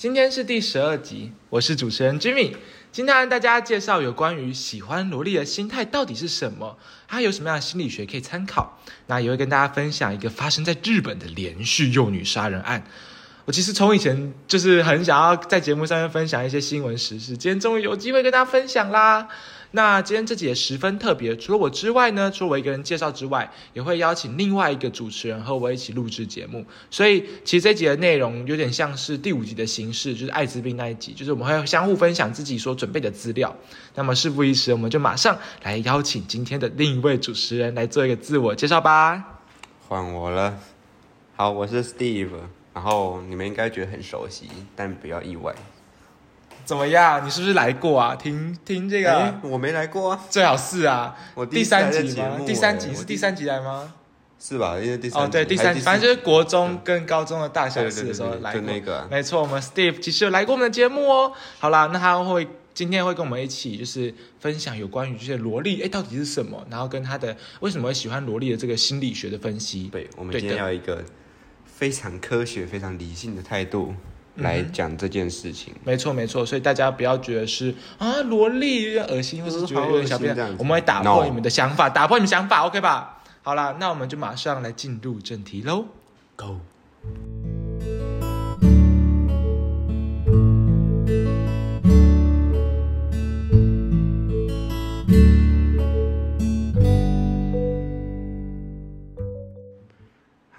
今天是第十二集，我是主持人 Jimmy。今天跟大家介绍有关于喜欢萝莉的心态到底是什么，它有什么样的心理学可以参考。那也会跟大家分享一个发生在日本的连续幼女杀人案。我其实从以前就是很想要在节目上面分享一些新闻时事，今天终于有机会跟大家分享啦。那今天这集也十分特别，除了我之外呢，除了我一个人介绍之外，也会邀请另外一个主持人和我一起录制节目。所以其实这集的内容有点像是第五集的形式，就是艾滋病那一集，就是我们会相互分享自己所准备的资料。那么事不宜迟，我们就马上来邀请今天的另一位主持人来做一个自我介绍吧。换我了，好，我是 Steve，然后你们应该觉得很熟悉，但不要意外。怎么样？你是不是来过啊？听听这个，哎我没来过啊，最好是啊。我第三集吗？第三集是第三集来吗？是吧？因为第三哦，对，第三集，反正就是四国中跟高中的大小事的时候来过。就那个啊没错，我们 Steve 其实有来过我们的节目哦。好啦，那他会今天会跟我们一起就是分享有关于这些萝莉，哎，到底是什么？然后跟他的为什么会喜欢萝莉的这个心理学的分析。对，我们对今天要一个非常科学、非常理性的态度来讲这件事情。没错没错，所以大家不要觉得是啊萝莉有点恶心，或是觉得有点小变我们会打破你们的想法，打破你们想法，OK 吧？好啦，那我们就马上来进入正题喽，Go！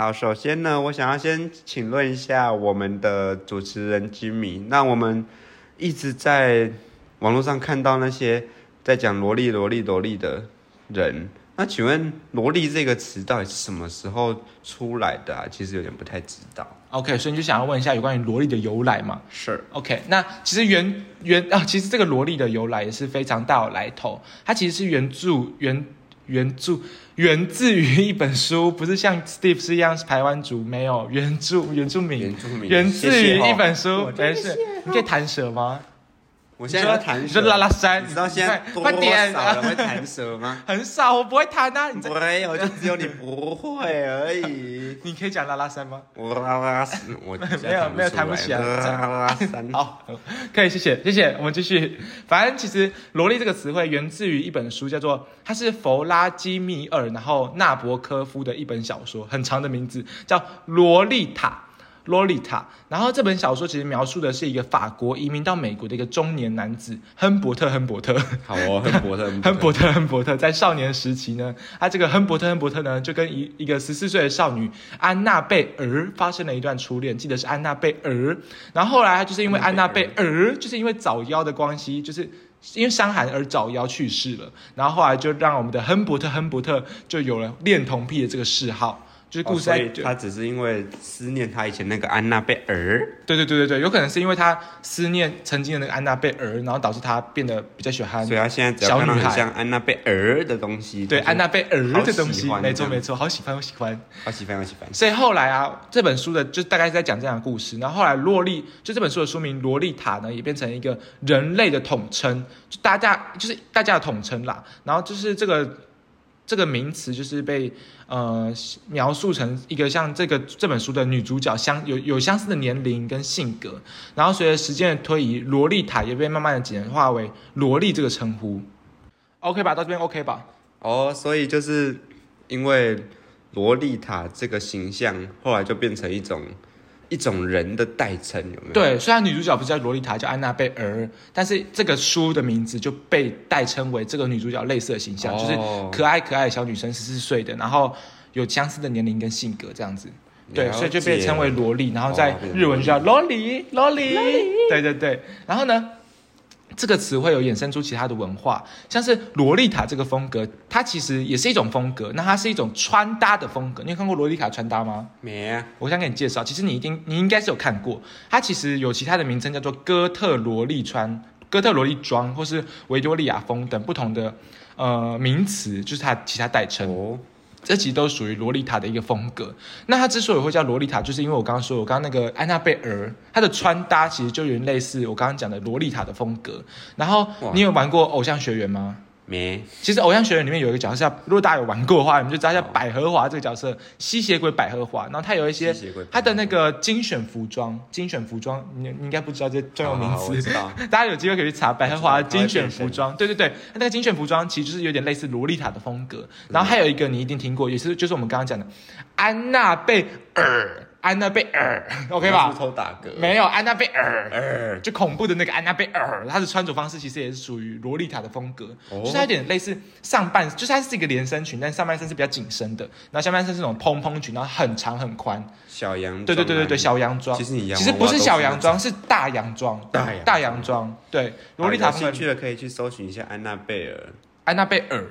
好，首先呢，我想要先请问一下我们的主持人 Jimmy，那我们一直在网络上看到那些在讲萝莉、萝莉、萝莉的人，那请问“萝莉”这个词到底是什么时候出来的啊？其实有点不太知道。OK，所以你就想要问一下有关于萝莉的由来嘛？是 OK，那其实原原啊，其实这个萝莉的由来也是非常大有来头。它其实是原著原原著源自于一本书，不是像 Steve 是一样是台湾族，没有原著原住民，原住民，源自于一本书没事，你可以弹舌吗？我现在要弹舌，你拉拉山，你知道现在多快点少人会弹舌吗？很少，我不会弹啊。你在没有，就只有你不会而已。你可以讲拉拉山吗？我拉拉山，我 没有没有弹不起来拉拉山。好，可以，谢谢，谢谢。我们继续。反正其实“萝莉”这个词汇源自于一本书，叫做它是弗拉基米尔，然后纳博科夫的一本小说，很长的名字叫《萝莉塔》。洛丽塔，然后这本小说其实描述的是一个法国移民到美国的一个中年男子亨伯特，亨伯特，好哦，亨伯特，亨伯特，亨伯特在少年时期呢，他这个亨伯特，亨伯特呢，就跟一一个十四岁的少女安娜贝尔发生了一段初恋，记得是安娜贝尔。然后后来他就是因为安娜贝尔，就是因为早夭的关系，就是因为伤寒而早夭去世了。然后后来就让我们的亨伯特，亨伯特就有了恋童癖的这个嗜好。就是故事在、哦他只是因为思念他以前那个安娜贝尔，对对对对对，有可能是因为他思念曾经的那个安娜贝尔，然后导致他变得比较喜欢所以他现在只要看到小女像安娜贝尔的东西，对安娜贝尔的东西，没错没错，好喜欢，好喜欢。好喜欢，好喜欢。所以后来啊，这本书的就大概是在讲这样的故事。然后后来洛丽，就这本书的书名《洛丽塔》呢，也变成一个人类的统称，就大家就是大家的统称啦。然后就是这个这个名词，就是被呃描述成一个像这个这本书的女主角相有有相似的年龄跟性格。然后随着时间的推移，洛丽塔也被慢慢的简化为萝莉这个称呼。OK 吧，到这边 OK 吧？哦，所以就是因为萝莉塔这个形象，后来就变成一种一种人的代称，有没有？，对，虽然女主角不是叫洛丽塔，叫安娜贝尔，但是这个书的名字就被代称为这个女主角类似的形象，哦就是可爱可爱的小女生，十四岁的，然后有相似的年龄跟性格这样子。对，所以就被称为萝莉，然后在日文就叫萝莉，萝莉。对对对，然后呢，这个词汇有衍生出其他的文化，像是洛丽塔这个风格，它其实也是一种风格。那它是一种穿搭的风格。你有看过洛丽塔穿搭吗？没啊，我想给你介绍，其实你一定你应该是有看过。它其实有其他的名称叫做哥特萝莉穿、哥特萝莉装，或是维多利亚风等不同的呃名词，就是它其他代称。哦，这其实都属于洛丽塔的一个风格。那它之所以会叫洛丽塔，就是因为我刚刚说，我刚刚那个安娜贝尔，她的穿搭其实就有点类似我刚刚讲的洛丽塔的风格。然后你有玩过偶像学员吗？没，其实偶像学园里面有一个角色叫，如果大家有玩过的话，你们就知道叫百合华这个角色，吸血鬼百合华。然后他有一些他的那个精选服装，精选服装，你你应该不知道这专有名词。知道。大家有机会可以去查百合华的精选服装，对对对，那个精选服装其实就是有点类似洛丽塔的风格。然后还有一个你一定听过，也是就是我们刚刚讲的安娜贝尔，安娜贝尔，OK 是吧？偷打嗝。没有安娜贝尔，呃，就恐怖的那个安娜贝尔，她的穿着方式其实也是属于洛丽塔的风格，哦就是它有点类似上半，就是它是一个连身裙，但上半身是比较紧身的，然后下半身是那种蓬蓬裙，然后很长很宽。小羊。对对对对对，。小洋装。其实你洋其实不是小洋装。是大洋装。大洋装大洋装。对，洛丽塔有风格。兴趣的可以去搜寻一下安娜贝尔。安娜贝尔。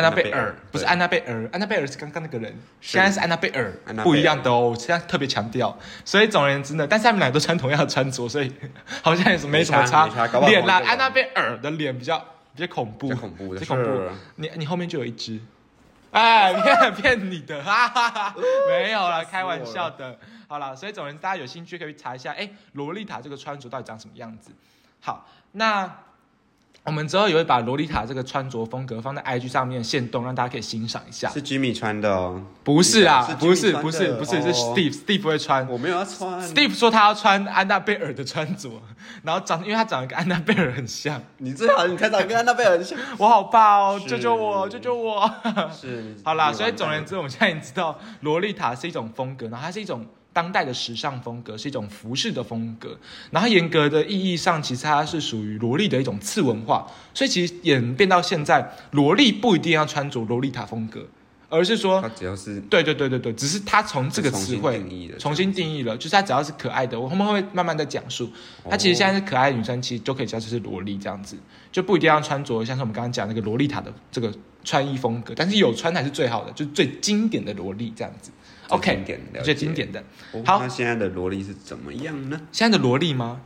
安娜贝尔不是安娜贝尔，安娜贝尔是刚刚那个人，是。现在是安娜贝尔不一样的哦。我现在特别强调，所以总而言之呢，但是他们俩都穿同样的穿着，所以 好像也是没什么差。脸啦，安娜贝尔的脸比较比较恐怖，恐怖的恐怖。是。你你后面就有一只，哎，骗 骗你的，哈哈哈，没有了开玩笑的。好了，所以总而言之，大家有兴趣可以查一下，哎，洛丽塔这个穿着到底长什么样子。好，那我们之后也会把洛丽塔这个穿着风格放在 IG 上面现动，让大家可以欣赏一下。是 Jimmy 穿的哦。不是啊是，不是不是不是是哦 Steve，Steve 会穿。我没有要穿。Steve 说他要穿安娜贝尔的穿着，然后长，因为他长得跟安娜贝尔很像，你最好你才长跟安娜贝尔很像。我好怕哦，救救我，救救我！是。好啦，所以总而言之，我们现在已经知道洛丽塔是一种风格，然后它是一种当代的时尚风格，是一种服饰的风格。然后严格的意义上，其实它是属于萝莉的一种次文化。所以其实演变到现在，萝莉不一定要穿着洛丽塔风格，而是说它只要是对对对对对，只是它从这个词汇重新定义了，就是它只要是可爱的，我后面会慢慢的讲述。它其实现在是可爱的女生，其实都可以叫就是萝莉这样子，就不一定要穿着像是我们刚刚讲那个洛丽塔的这个穿衣风格，但是有穿才是最好的，就是最经典的萝莉这样子。最 OK，最经典的。哦好那现在的萝莉是怎么样呢？现在的萝莉吗？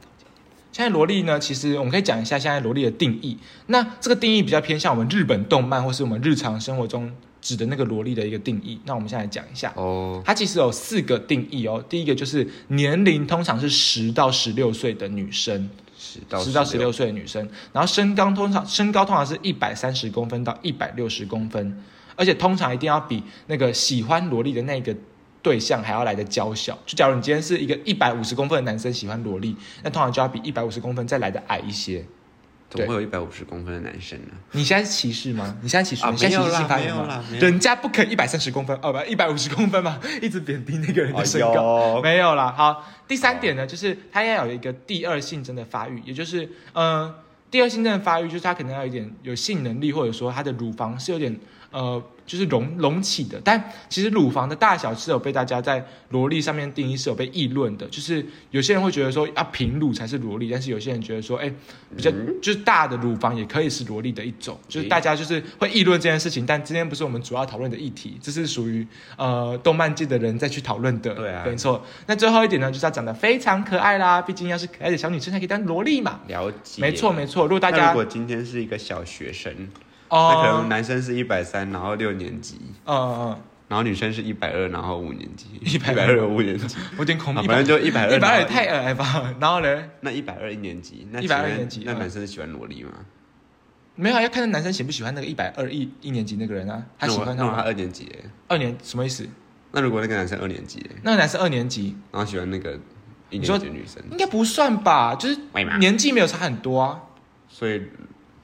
现在萝莉呢，其实我们可以讲一下现在萝莉的定义。那这个定义比较偏向我们日本动漫或是我们日常生活中指的那个萝莉的一个定义。那我们现在讲一下。哦，它其实有四个定义哦。第一个就是年龄通常是十到十六岁的女生，十到十六岁的女生，然后身高通常身高通常是一百三十公分到一百六十公分，而且通常一定要比那个喜欢萝莉的那个对象还要来的娇小。就假如你今天是一个一百五十公分的男生喜欢萝莉，那通常就要比一百五十公分再来的矮一些。怎么会有一百五十公分的男生呢？你现在是歧视吗？你现在歧视？啊你现在歧视性人家不可以一百三十公分，哦不，一百五十公分嘛，一直贬低那个人的身高。哎没有啦。好，第三点呢，就是他要有一个第二性征的发育，也就是呃，第二性征的发育就是他可能要有一点有性能力，或者说他的乳房是有点呃，就是隆隆起的。但其实乳房的大小是有被大家在萝莉上面定义是有被议论的，就是有些人会觉得说要平乳才是萝莉，但是有些人觉得说，哎，比较嗯。就是大的乳房也可以是萝莉的一种，就是大家就是会议论这件事情，但今天不是我们主要讨论的议题，这是属于呃动漫界的人再去讨论的，对啊。没错。那最后一点呢，就是要长得非常可爱啦，毕竟要是可爱的小女生才可以当萝莉嘛。了解，没错没错，如果大家如果今天是一个小学生，那可能哦，男生是一百三，然后六年级，嗯嗯，然后女生是一百二，然后五年级，120二五年级，我有点恐怖，啊反正就一百二，一百二也太矮吧？然后呢，那一百二一年级，那一百二年级嗯那男生是喜欢萝莉吗？没有要看那男生喜不喜欢那个一百二一一年级那个人啊，他喜欢他吗？他二年级，二年什么意思？那如果那个男生二年级，那个男生二年级然后喜欢那个一年级女生，应该不算吧？就是年纪没有差很多啊。所以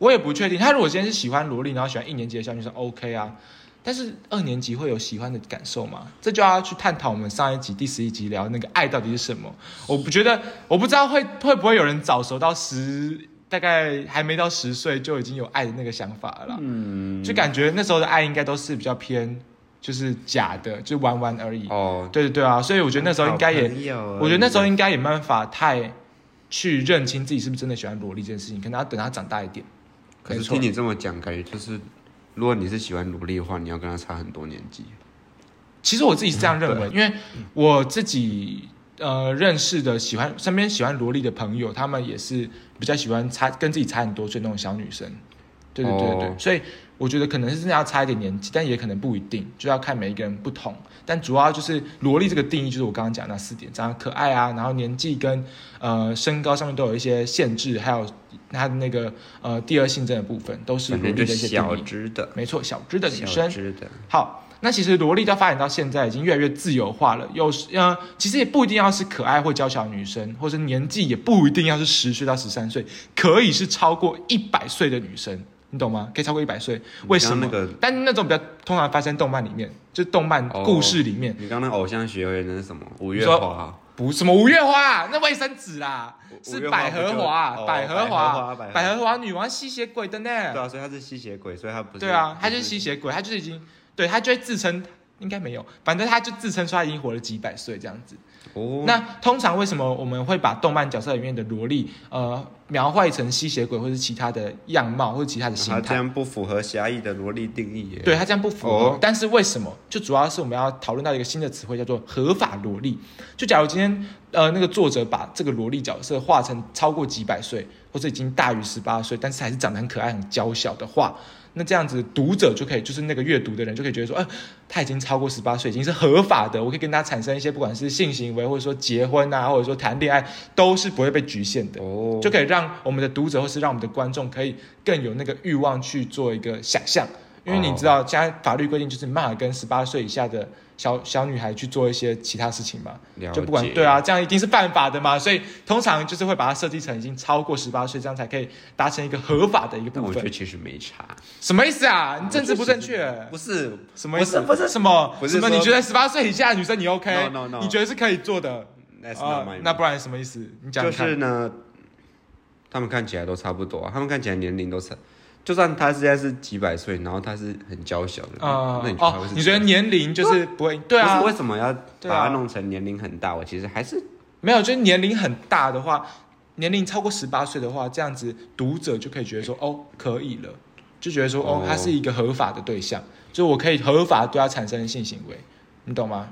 我也不确定，他如果今天是喜欢萝莉，然后喜欢一年级的小女生，OK 啊。但是二年级会有喜欢的感受吗？这就要去探讨我们上一集第十一集聊那个爱到底是什么。我不觉得，我不知道会会不会有人早熟到十，大概还没到十岁就已经有爱的那个想法了。嗯，就感觉那时候的爱应该都是比较偏，就是假的，就玩玩而已。哦，对对对啊，所以我觉得那时候应该也，我觉得那时候应该也没办法太去认清自己是不是真的喜欢萝莉这件事情，可能要等他长大一点。可是听你这么讲，感觉就是，如果你是喜欢萝莉的话，你要跟他差很多年纪。其实我自己是这样认为，因为我自己呃认识的喜欢身边喜欢萝莉的朋友，他们也是比较喜欢差跟自己差很多岁那种小女生。对对对对对，哦所以我觉得可能是真的要差一点年纪，但也可能不一定，就要看每一个人不同。但主要就是萝莉这个定义，就是我刚刚讲那四点：长得可爱啊，然后年纪跟呃身高上面都有一些限制，还有她的那个呃第二性征的部分，都是反萝莉的一些定义。只的，没错，小只的女小生。只的，好，那其实萝莉到发展到现在已经越来越自由化了，有时呃，其实也不一定要是可爱或娇小女生，或者年纪也不一定要是十岁到十三岁，可以是超过一百岁的女生，你懂吗？可以超过一百岁，为什么？但那种比较通常发生动漫里面，就动漫哦故事里面，你刚刚那偶像学会那是什么？五月花，不什么五月花，那卫生纸啦，五月花是百合花，百合花，百合花女王吸血鬼的呢。对啊，所以她是吸血鬼，所以她不是。对啊，她就是吸血鬼，她就是已经，对她就会自称，应该没有，反正她就自称说她已经活了几百岁这样子。哦，那通常为什么我们会把动漫角色里面的萝莉，呃，描绘成吸血鬼或是其他的样貌或者其他的形态？它这样不符合狭义的萝莉定义耶。对它这样不符合，哦但是为什么？就主要是我们要讨论到一个新的词汇，叫做合法萝莉。就假如今天呃那个作者把这个萝莉角色画成超过几百岁，或者已经大于十八岁，但是还是长得很可爱、很娇小的话，那这样子读者就可以，就是那个阅读的人就可以觉得说，呃，他已经超过十八岁，已经是合法的，我可以跟他产生一些不管是性行为，或者说结婚啊，或者说谈恋爱，都是不会被局限的。哦，就可以让我们的读者或是让我们的观众可以更有那个欲望去做一个想象，因为你知道，现在法律规定就是没办法跟十八岁以下的小小女孩去做一些其他事情嘛，就不管解对啊，这样一定是犯法的嘛，所以通常就是会把它设计成已经超过十八岁，这样才可以达成一个合法的一个部分。我觉得其实没差。什么意思啊？你政治不正确？不是，什么意思？不是什么？不是什么？你觉得十八岁以下的女生你 OK？No, no, no 你觉得是可以做的那不然什么意思？你讲就是呢，他们看起来都差不多啊，他们看起来年龄都差，就算他现在是几百岁，然后他是很娇小的，啊那你觉得他会是，哦你觉得年龄就是不会？对啊。为什么要把它弄成年龄很大？我其实还是没有，就是年龄很大的话，年龄超过十八岁的话，这样子读者就可以觉得说，哦，可以了，就觉得说，哦哦，他是一个合法的对象，就我可以合法对他产生性行为，你懂吗？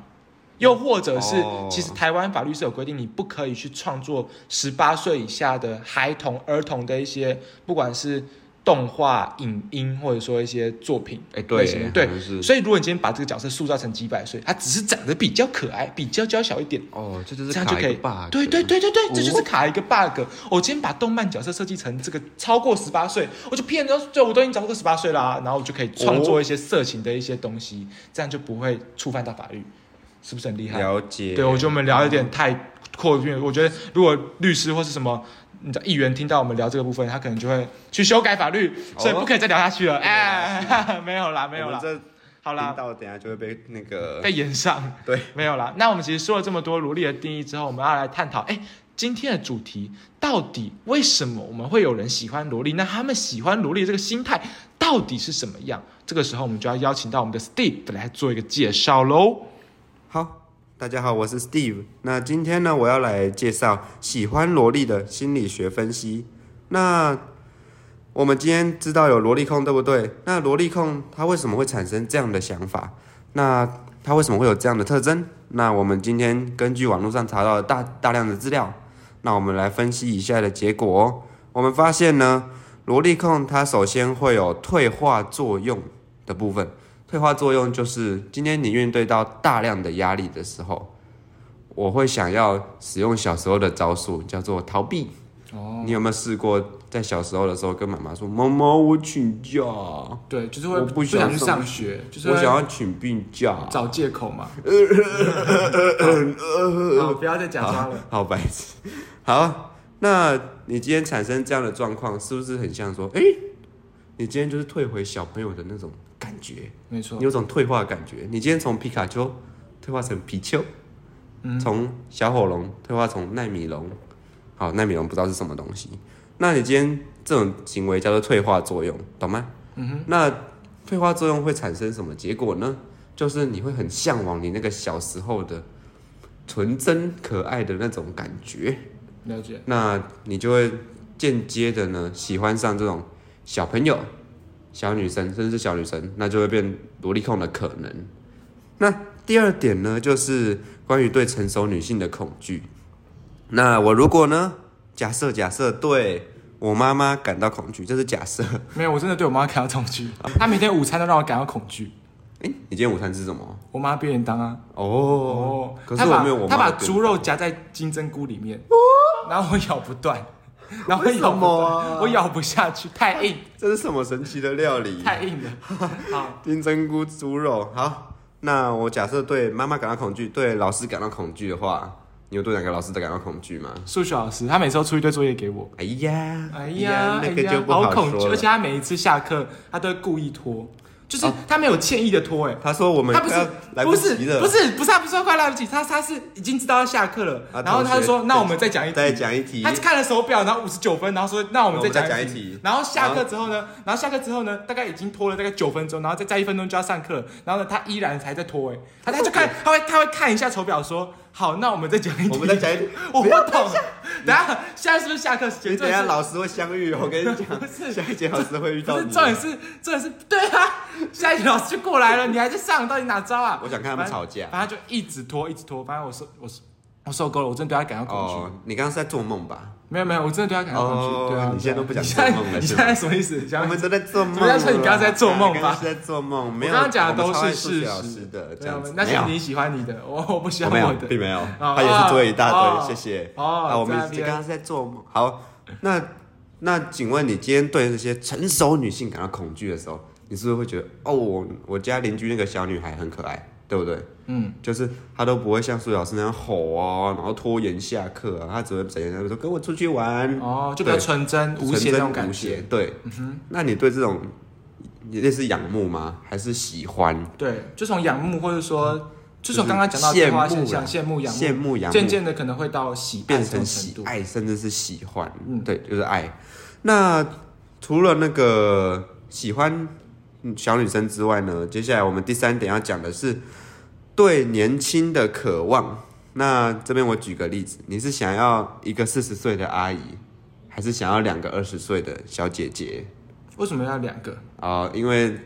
又或者是，哦。其实台湾法律是有规定，你不可以去创作十八岁以下的孩童、儿童的一些，不管是动画、影音，或者说一些作品哎，对所以，如果你今天把这个角色塑造成几百岁，他只是长得比较可爱、比较娇小一点，哦，这就是这样就可以卡一个 bug，对对对对对，哦这就是卡一个 bug。我今天把动漫角色设计成这个超过十八岁，我就骗人，就我都已经超过十八岁啦，然后我就可以创作一些色情的一些东西，这样就不会触犯到法律，是不是很厉害？了解。对，我觉得我们聊有点太扩越，我觉得如果律师或是什么。你知道议员听到我们聊这个部分，他可能就会去修改法律，所以不可以再聊下去了。哦不可以再聊哎，没有啦，没有啦，这好啦频，道等下就会被那个被延上。对，没有啦。那我们其实说了这么多萝莉的定义之后，我们要来探讨，哎，今天的主题到底为什么我们会有人喜欢萝莉？那他们喜欢萝莉这个心态到底是什么样？这个时候我们就要邀请到我们的 Steve 来做一个介绍喽。好，大家好，我是 Steve。那今天呢，我要来介绍喜欢萝莉的心理学分析。那我们今天知道有萝莉控，对不对？那萝莉控它为什么会产生这样的想法？那它为什么会有这样的特征？那我们今天根据网络上查到的大大量的资料，那我们来分析以下的结果哦。我们发现呢，萝莉控它首先会有退化作用的部分。退化作用就是今天你面对到大量的压力的时候，我会想要使用小时候的招数，叫做逃避。哦，你有没有试过在小时候的时候跟妈妈说：“妈妈，我请假，对，就是我不想想去上上学，就是我想要请病假。找借口嘛。好，不要再假装了。”好白痴。好，那你今天产生这样的状况，是不是很像说，哎、你今天就是退回小朋友的那种感觉？没错你，有种退化的感觉。你今天从皮卡丘退化成皮丘，嗯从小火龙退化成奈米龙，好，奈米龙不知道是什么东西。那你今天这种行为叫做退化作用，懂吗？嗯哼，那退化作用会产生什么结果呢？就是你会很向往你那个小时候的纯真可爱的那种感觉。了解。那你就会间接的呢喜欢上这种小朋友、小女生，甚至是小女生，那就会变萝莉控的可能。那第二点呢，就是关于对成熟女性的恐惧。那我如果呢，假设假设对我妈妈感到恐惧，这是假设。没有，我真的对我妈感到恐惧。她每天午餐都让我感到恐惧。哎、你今天午餐吃什么？我妈便当啊，哦，可是我没有我妈她把猪肉夹在金针菇里面，然后我咬不断，然后为我咬不下去，太硬，这是什么神奇的料理？太硬了。好，金针菇猪肉。好，那我假设对妈妈感到恐惧，对老师感到恐惧的话，你有对哪个老师的感到恐惧吗？数学老师他每次都出一堆作业给我，哎呀，哎呀，那个哎呀就不好好恐惧，而且他每一次下课他都会故意拖，就是哦他没有歉意的拖，哎。他说我们他不是来不是不是不是他不是说快来不及，他他是已经知道要下课了，啊然后他就说那我们再讲一题，再讲一题。他看了手表，然后五十九分，然后说那我们再讲一题。然后下课之后呢，然后下课之后呢，大概已经拖了大概九分钟，然后再再一分钟就要上课，然后呢他依然还在拖，哎，他他就看他会他会看一下手表说好，那我们再讲一题，我们再讲一题，我不懂，等下现在是不是下课时间？你等下老师会相遇哦，我跟你讲，是下一节老师会遇到你。是重点是重点是对啊，下一节老师就过来了，你还在上，到底哪招啊？我想看他们吵架。反正就一直拖，一直拖。反正我受我受我受够了，我真的对他感到恐惧。哦，你刚刚是在做梦吧？没有没有，我真的对他感到恐惧。哦对啊，你现在都不想你现在做梦了你是吗现在什么意思？我们都在做梦怎么样说你刚刚在做梦吧是在做梦，没有。刚刚讲的都是事实师的，这样子。那是你喜欢你的，我我不喜欢我，的。并没有，哦他也是作业一大哦堆，谢谢。哦啊，我们刚刚是在做梦。好，那那请问你今天对这些成熟女性感到恐惧的时候，你是不是会觉得哦，我我家邻居那个小女孩很可爱，对不对？嗯，就是他都不会像数学老师那样吼啊，然后拖延下课啊，他只会整天在说跟我出去玩，哦，就比较纯真无邪那种感觉。对，那你对这种你类似仰慕吗？还是喜欢？对，就从仰慕，或者说，就从刚刚讲到的变化现象，羡慕、仰慕，羡慕、仰慕，渐渐的可能会到喜爱变。成喜爱，甚至是喜欢。嗯对，就是爱。那除了那个喜欢嗯小女生之外呢，接下来我们第三点要讲的是对年轻的渴望。那这边我举个例子，你是想要一个四十岁的阿姨，还是想要两个二十岁的小姐姐？为什么要两个？啊、因为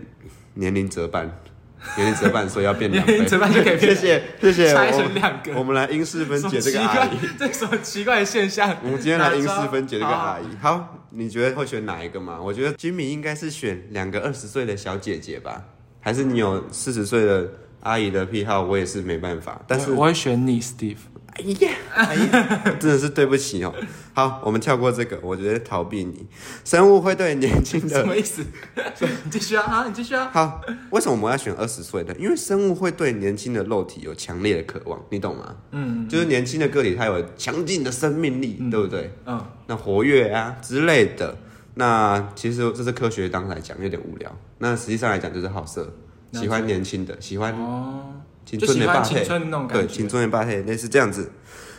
年龄折半，年龄折半，所以要变两倍。年龄折半就可以变 谢谢谢谢。拆我成两个我们来因式分解这个阿姨。？这什么奇怪的现象？我们今天来因式分解这个阿姨。好，你觉得会选哪一个嘛？我觉得 Jimmy 应该是选两个二十岁的小姐姐吧，还是你有四十岁的阿姨的癖好？我也是没办法，但是我我会选你，Steve。哎呀，哎呀，真的是对不起哦。好，我们跳过这个，我觉得逃避你。生物会对年轻的什么意思？你继续啊，啊，你继续啊。好，为什么我们要选二十岁的？因为生物会对年轻的肉体有强烈的渴望，你懂吗？嗯就是年轻的个体，它有强劲的生命力，对不对？嗯，那活跃啊之类的。那其实这是科学当来讲有点无聊，那实际上来讲就是好色，解喜欢年轻的，喜欢哦，青春的霸配，欢青春那种对。青春的霸气类似这样子。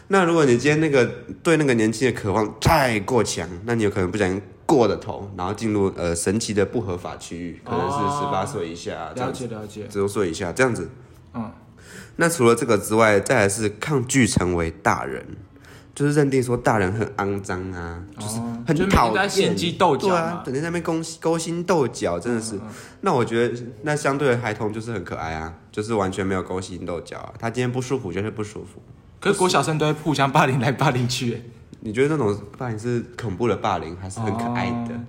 那如果你今天那个对那个年轻的渴望太过强，那你有可能不小心过了头，然后进入呃神奇的不合法区域，可能是哦十八岁以下这了样子，解了解。十六岁以下这样子。嗯，那除了这个之外，再来是抗拒成为大人，就是认定说大人很肮脏啊，就是很讨厌，机斗角对啊，整天在那边勾勾心斗角，真的是。那我觉得那相对的孩童就是很可爱啊，就是完全没有勾心斗角啊，他今天不舒服就是不舒服。可是国小生都会互相霸凌来霸凌去，哎你觉得那种霸凌是恐怖的霸凌，还是很可爱的？哦。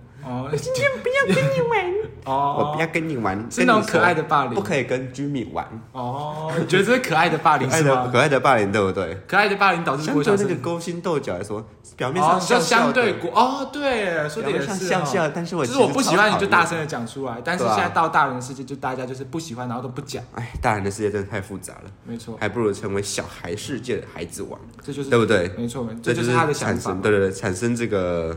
今天不要跟你玩，哦，我不要跟你玩，是那种可爱的霸凌。不可以跟 Jimmy 玩，哦，你觉得这是可爱的霸凌可爱的是吗？可爱的霸凌，对不对？可爱的霸凌导致相国小生对那个勾心斗角来说，表面哦上，就笑笑的。相对国哦，对，说的也表面上是哦笑笑，但是我就是我不喜欢你就大声的。讲出来，但是现在到大人的世界，就大家就是不喜欢，然后都不讲，哎，大人的世界真的太复杂了，没错，还不如成为小孩世界的孩子王，这就是对不对？没错，这这就是他的想产法对对，产生这个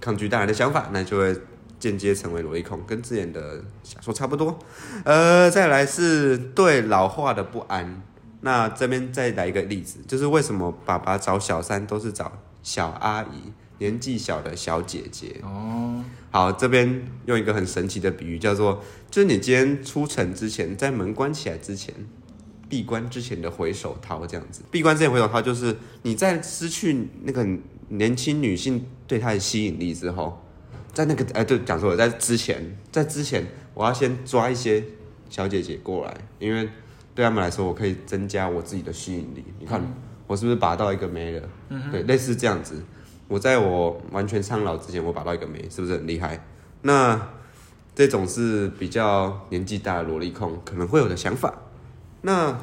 抗拒大人的想法，那就会间接成为萝莉控，跟之前的小说差不多。呃，再来是对老化的不安。那这边再来一个例子，就是为什么爸爸找小三都是找小阿姨，年纪小的小姐姐。哦，好，这边用一个很神奇的比喻，叫做就是你今天出城之前，在门关起来之前，闭关之前的回首掏这样子。闭关之前回首掏就是你在失去那个年轻女性对他的吸引力之后，在那个哎对讲错了，在之前在之前，我要先抓一些小姐姐过来，因为对他们来说，我可以增加我自己的吸引力。你看、我是不是拔到一个没了？对，类似这样子。我在我完全苍老之前，我拔到一个没，是不是很厉害？那这种是比较年纪大的萝莉控可能会有的想法。那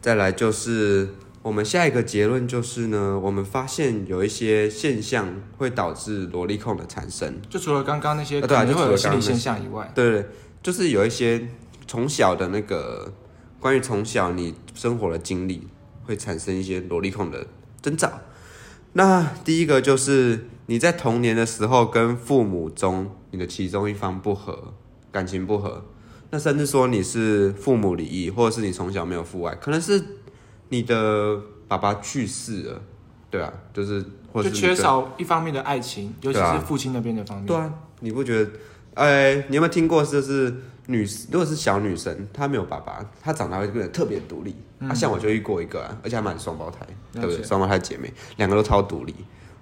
再来就是我们下一个结论就是呢，我们发现有一些现象会导致萝莉控的产生。就除了刚刚那些对啊能会有心理现象以外，对就是有一些从小的那个关于从小你生活的经历，会产生一些萝莉控的征兆。那第一个就是你在童年的时候跟父母中你的其中一方不和，感情不和，那甚至说你是父母离异，或者是你从小没有父爱，可能是你的爸爸去世了，对啊，就是或者就缺少一方面的爱情，尤其是父亲那边的方面。对啊，你不觉得？哎、你有没有听过？就是女，如果是小女生，她没有爸爸，她长大会变得特别独立。啊，像我就遇过一个、啊，而且还蛮双胞胎，对不对？双胞胎姐妹，两个都超独立，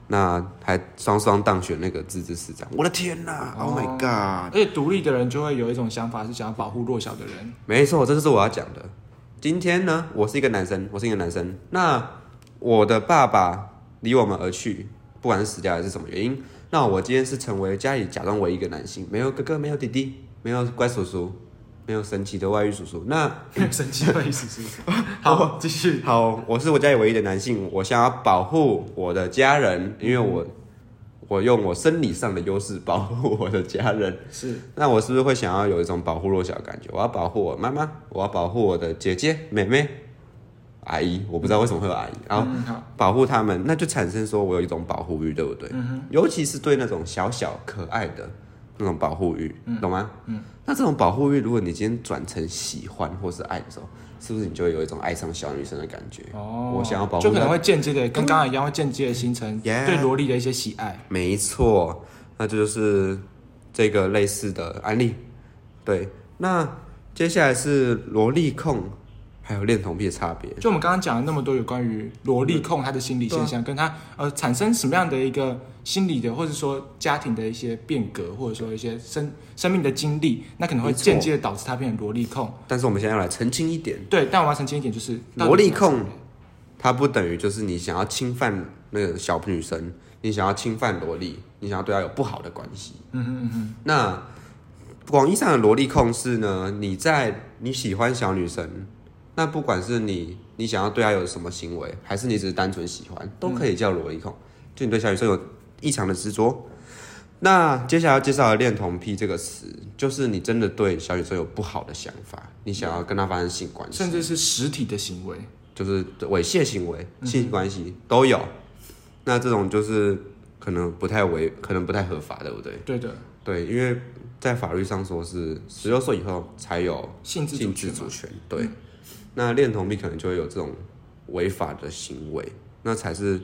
那还双双当选那个自治市长。我的天哪、o h my god！而且独立的人就会有一种想法，是想要保护弱小的人。没错，这就是我要讲的。今天呢，我是一个男生，我是一个男生。那我的爸爸离我们而去，不管是死掉还是什么原因，那我今天是成为家里假装唯一一个男性，没有哥哥，没有弟弟，没有乖叔叔，没有神奇的外遇叔叔。那神奇的外遇叔叔？好，继续。好，我是我家里唯一的男性，我想要保护我的家人，因为我我用我生理上的优势保护我的家人。是那我是不是会想要有一种保护弱小的感觉？我要保护我妈妈，我要保护我的姐姐、妹妹、阿姨，我不知道为什么会有阿姨，然后保护他们，那就产生说我有一种保护欲，对不对？嗯尤其是对那种小小可爱的那种保护欲，懂吗？嗯。那这种保护欲，如果你今天转成喜欢或是爱的时候，是不是你就会有一种爱上小女生的感觉？哦，我想要保护就可能会间接的跟刚刚一样，会间接的形成对萝莉的一些喜爱。没错，那这就是这个类似的案例。对，那接下来是萝莉控还有恋童癖的差别。就我们刚刚讲了那么多有关于萝莉控他的心理现象，跟他呃产生什么样的一个心理的，或者说家庭的一些变革，或者说一些生生命的经历，那可能会间接的导致他变成萝莉控。但是我们现在要来澄清一点，对，但我要澄清一点，就是萝莉控它不等于就是你想要侵犯那个小女生，你想要侵犯萝莉，你想要对她有不好的关系。嗯哼嗯哼，那广义上的萝莉控是呢，你在你喜欢小女生，那不管是你你想要对他有什么行为，还是你只是单纯喜欢，都可以叫萝莉控。就你对小女生有异常的执着。那接下来要介绍的恋童癖这个词，就是你真的对小女生有不好的想法，你想要跟她发生性关系，甚至是实体的行为。就是猥亵行为、性关系都有。那这种就是可能不太违，可能不太合法，对不对？对的，对，因为在法律上说是十六岁以后才有性自主权嘛。自主权。对，那恋童癖可能就会有这种违法的行为，那才是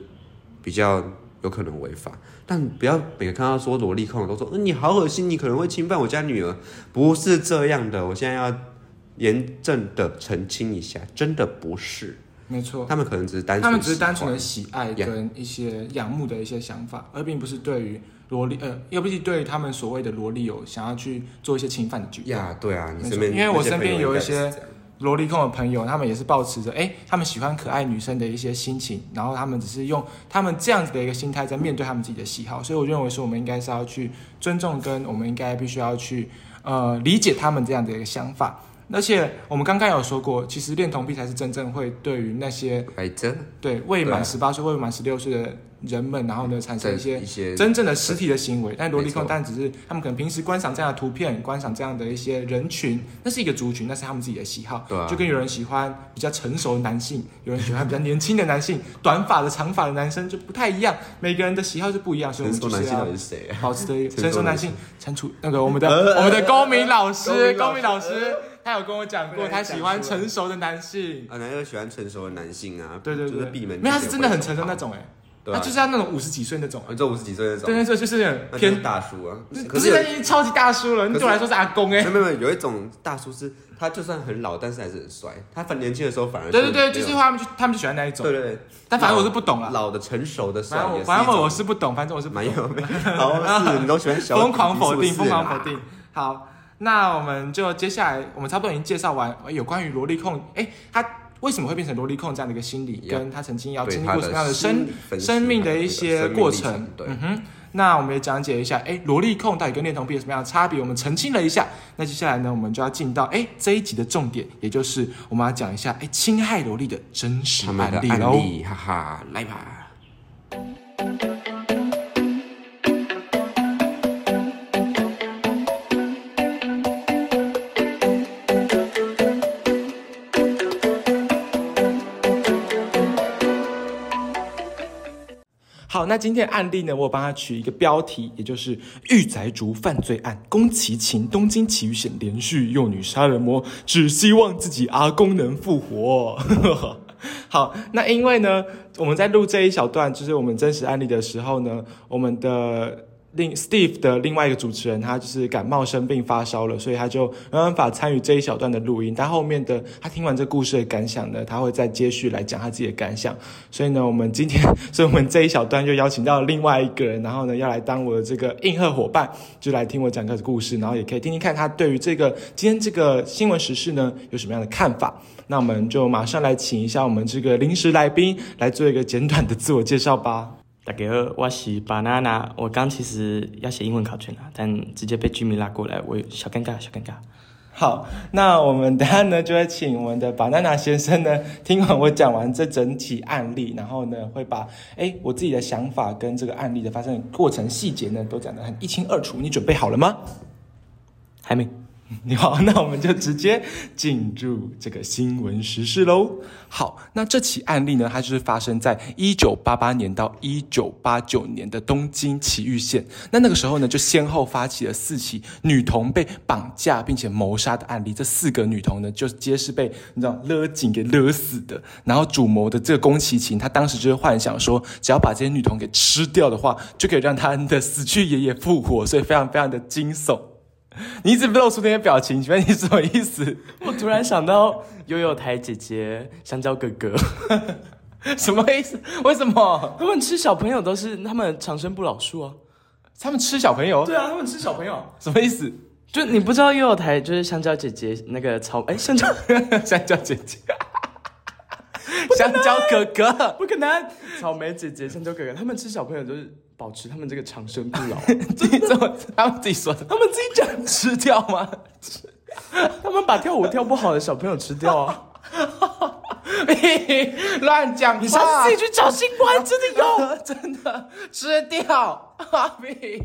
比较有可能违法。但不要每个看到说萝莉控的都说，嗯，你好恶心，你可能会侵犯我家女儿，不是这样的。我现在要严正的澄清一下，真的不是，没错。他们可能只是单纯，他们只是单纯的喜爱跟一些仰慕的一些想法，而并不是对于萝莉呃，又不是对于他们所谓的萝莉有想要去做一些侵犯的举动。呀，对啊，你身边因为我身边有一些萝莉控的朋友，他们也是保持着哎，他们喜欢可爱女生的一些心情，然后他们只是用他们这样子的一个心态在面对他们自己的喜好，所以我认为说我们应该是要去尊重，跟我们应该必须要去呃理解他们这样的一个想法。而且我们刚刚有说过，其实恋童癖才是真正会对于那些对未满十八岁、未满十六岁的人们，然后呢产生一些一些真正的实体的行为，但萝莉控但只是他们可能平时观赏这样的图片，观赏这样的一些人群，那是一个族群，那是他们自己的喜好。对啊。就跟有人喜欢比较成熟的男性，有人喜欢比较年轻的男性，短发的、长发的男生就不太一样，每个人的喜好是不一样，所以我们就是要？保持的 成熟男男性惩处那个我们的我们的公民老师，公民老师他有跟我讲过，他喜欢成熟的男性。啊，男的喜欢成熟的男性啊，对对对，就是闭门。没有，他是真的很成熟那。种哎、他就是他那种五十几岁那种，这五十几岁那种，对对对，就是很那就是偏，大叔啊。可可是他已经超级大叔了，你对我来说是阿公哎没。有没有，有一种大叔是，他就算很老，但是还是很帅。他很年轻的时候反而对对对，就是他们就他们就喜欢那一种对，对对。但反正我是不懂了。老的成熟的帅反正我也是不懂，反正我是不懂蛮有，好是你都喜欢小 疯狂否定，疯狂否定。好，那我们就接下来，我们差不多已经介绍完有关于萝莉控，哎，他为什么会变成萝莉控这样的一个心理跟他曾经要经历过什么样的生生命的一些过程嗯哼。那我们也讲解一下，哎，萝莉控到底跟恋童癖有什么样的差别？我们澄清了一下。那接下来呢，我们就要进到哎这一集的重点，也就是我们要讲一下哎侵害萝莉的真实案例喽。哈哈，来吧。好，那今天的案例呢，我帮他取一个标题，也就是“御宅族犯罪案，宫崎勤东京奇遇险连续幼女杀人魔，只希望自己阿公能复活。” 好，那因为呢，我们在录这一小段，就是我们真实案例的时候呢，我们的另 Steve 的另外一个主持人，他就是感冒生病发烧了，所以他就没办法参与这一小段的录音。但后面的他听完这故事的感想呢，他会再接续来讲他自己的感想。所以呢，我们今天，所以我们这一小段就邀请到另外一个人，然后呢，要来当我的这个应和伙伴，就来听我讲个故事，然后也可以听听看他对于这个今天这个新闻时事呢有什么样的看法。那我们就马上来请一下我们这个临时来宾来做一个简短的自我介绍吧。大家好，我是 banana。我刚其实要写英文考卷啊，但直接被居民拉过来，我有小尴尬，小尴尬。好，那我们等下呢就会请我们的 banana 先生呢听完我讲完这整体案例，然后呢会把哎我自己的想法跟这个案例的发生的过程细节呢都讲得很一清二楚。你准备好了吗？还没，你 你好，那我们就直接进入这个新闻时事喽。好，那这起案例呢，它就是发生在一九八八年到一九八九年的东京埼玉县。那那个时候呢，就先后发起了四起女童被绑架并且谋杀的案例。这四个女童呢，就皆是被你知道勒紧给勒死的。然后主谋的这个宫崎勤，他当时就是幻想说，只要把这些女童给吃掉的话，就可以让他的死去爷爷复活，所以非常非常的惊悚。你一直露出那些表情，请问你什么意思？我突然想到悠悠台姐姐、香蕉哥哥，什么意思？为什么他们吃小朋友都是他们长生不老术啊。他们吃小朋友？对啊，他们吃小朋友。什么意思？就你不知道悠悠台就是香蕉姐姐那个草哎香蕉香蕉姐姐，香蕉哥哥，不可能，草莓姐姐、香蕉哥哥，他们吃小朋友就是保持他们这个长生不老。自 己这么他们自己说的，他们自己讲，吃掉吗？他们把跳舞跳不好的小朋友吃掉啊。屁乱讲话！你下次自己去找新官，真的有。真的吃掉，屁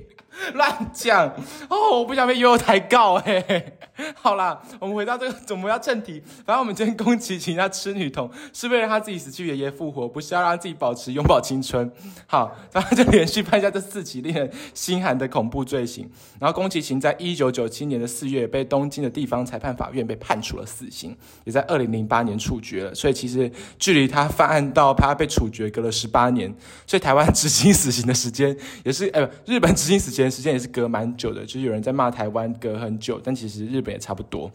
乱讲哦！我不想被悠悠抬告哎。好啦，我们回到这个，我们要正题。反正我们今天宫崎勤他吃女童，是为了他自己死去爷爷复活，不是要让自己保持永葆青春。好，然后就连续犯下这四起令人心寒的恐怖罪行。然后宫崎勤在一九九七年的四月被东京的地方裁判法院被判处了死刑，也在二零零八年处决了。所以其实距离他犯案到他被处决隔了十八年，所以台湾执行死刑的时间也是，呃，日本执行死刑时间也是隔蛮久的。就是有人在骂台湾隔很久，但其实日本也差不多。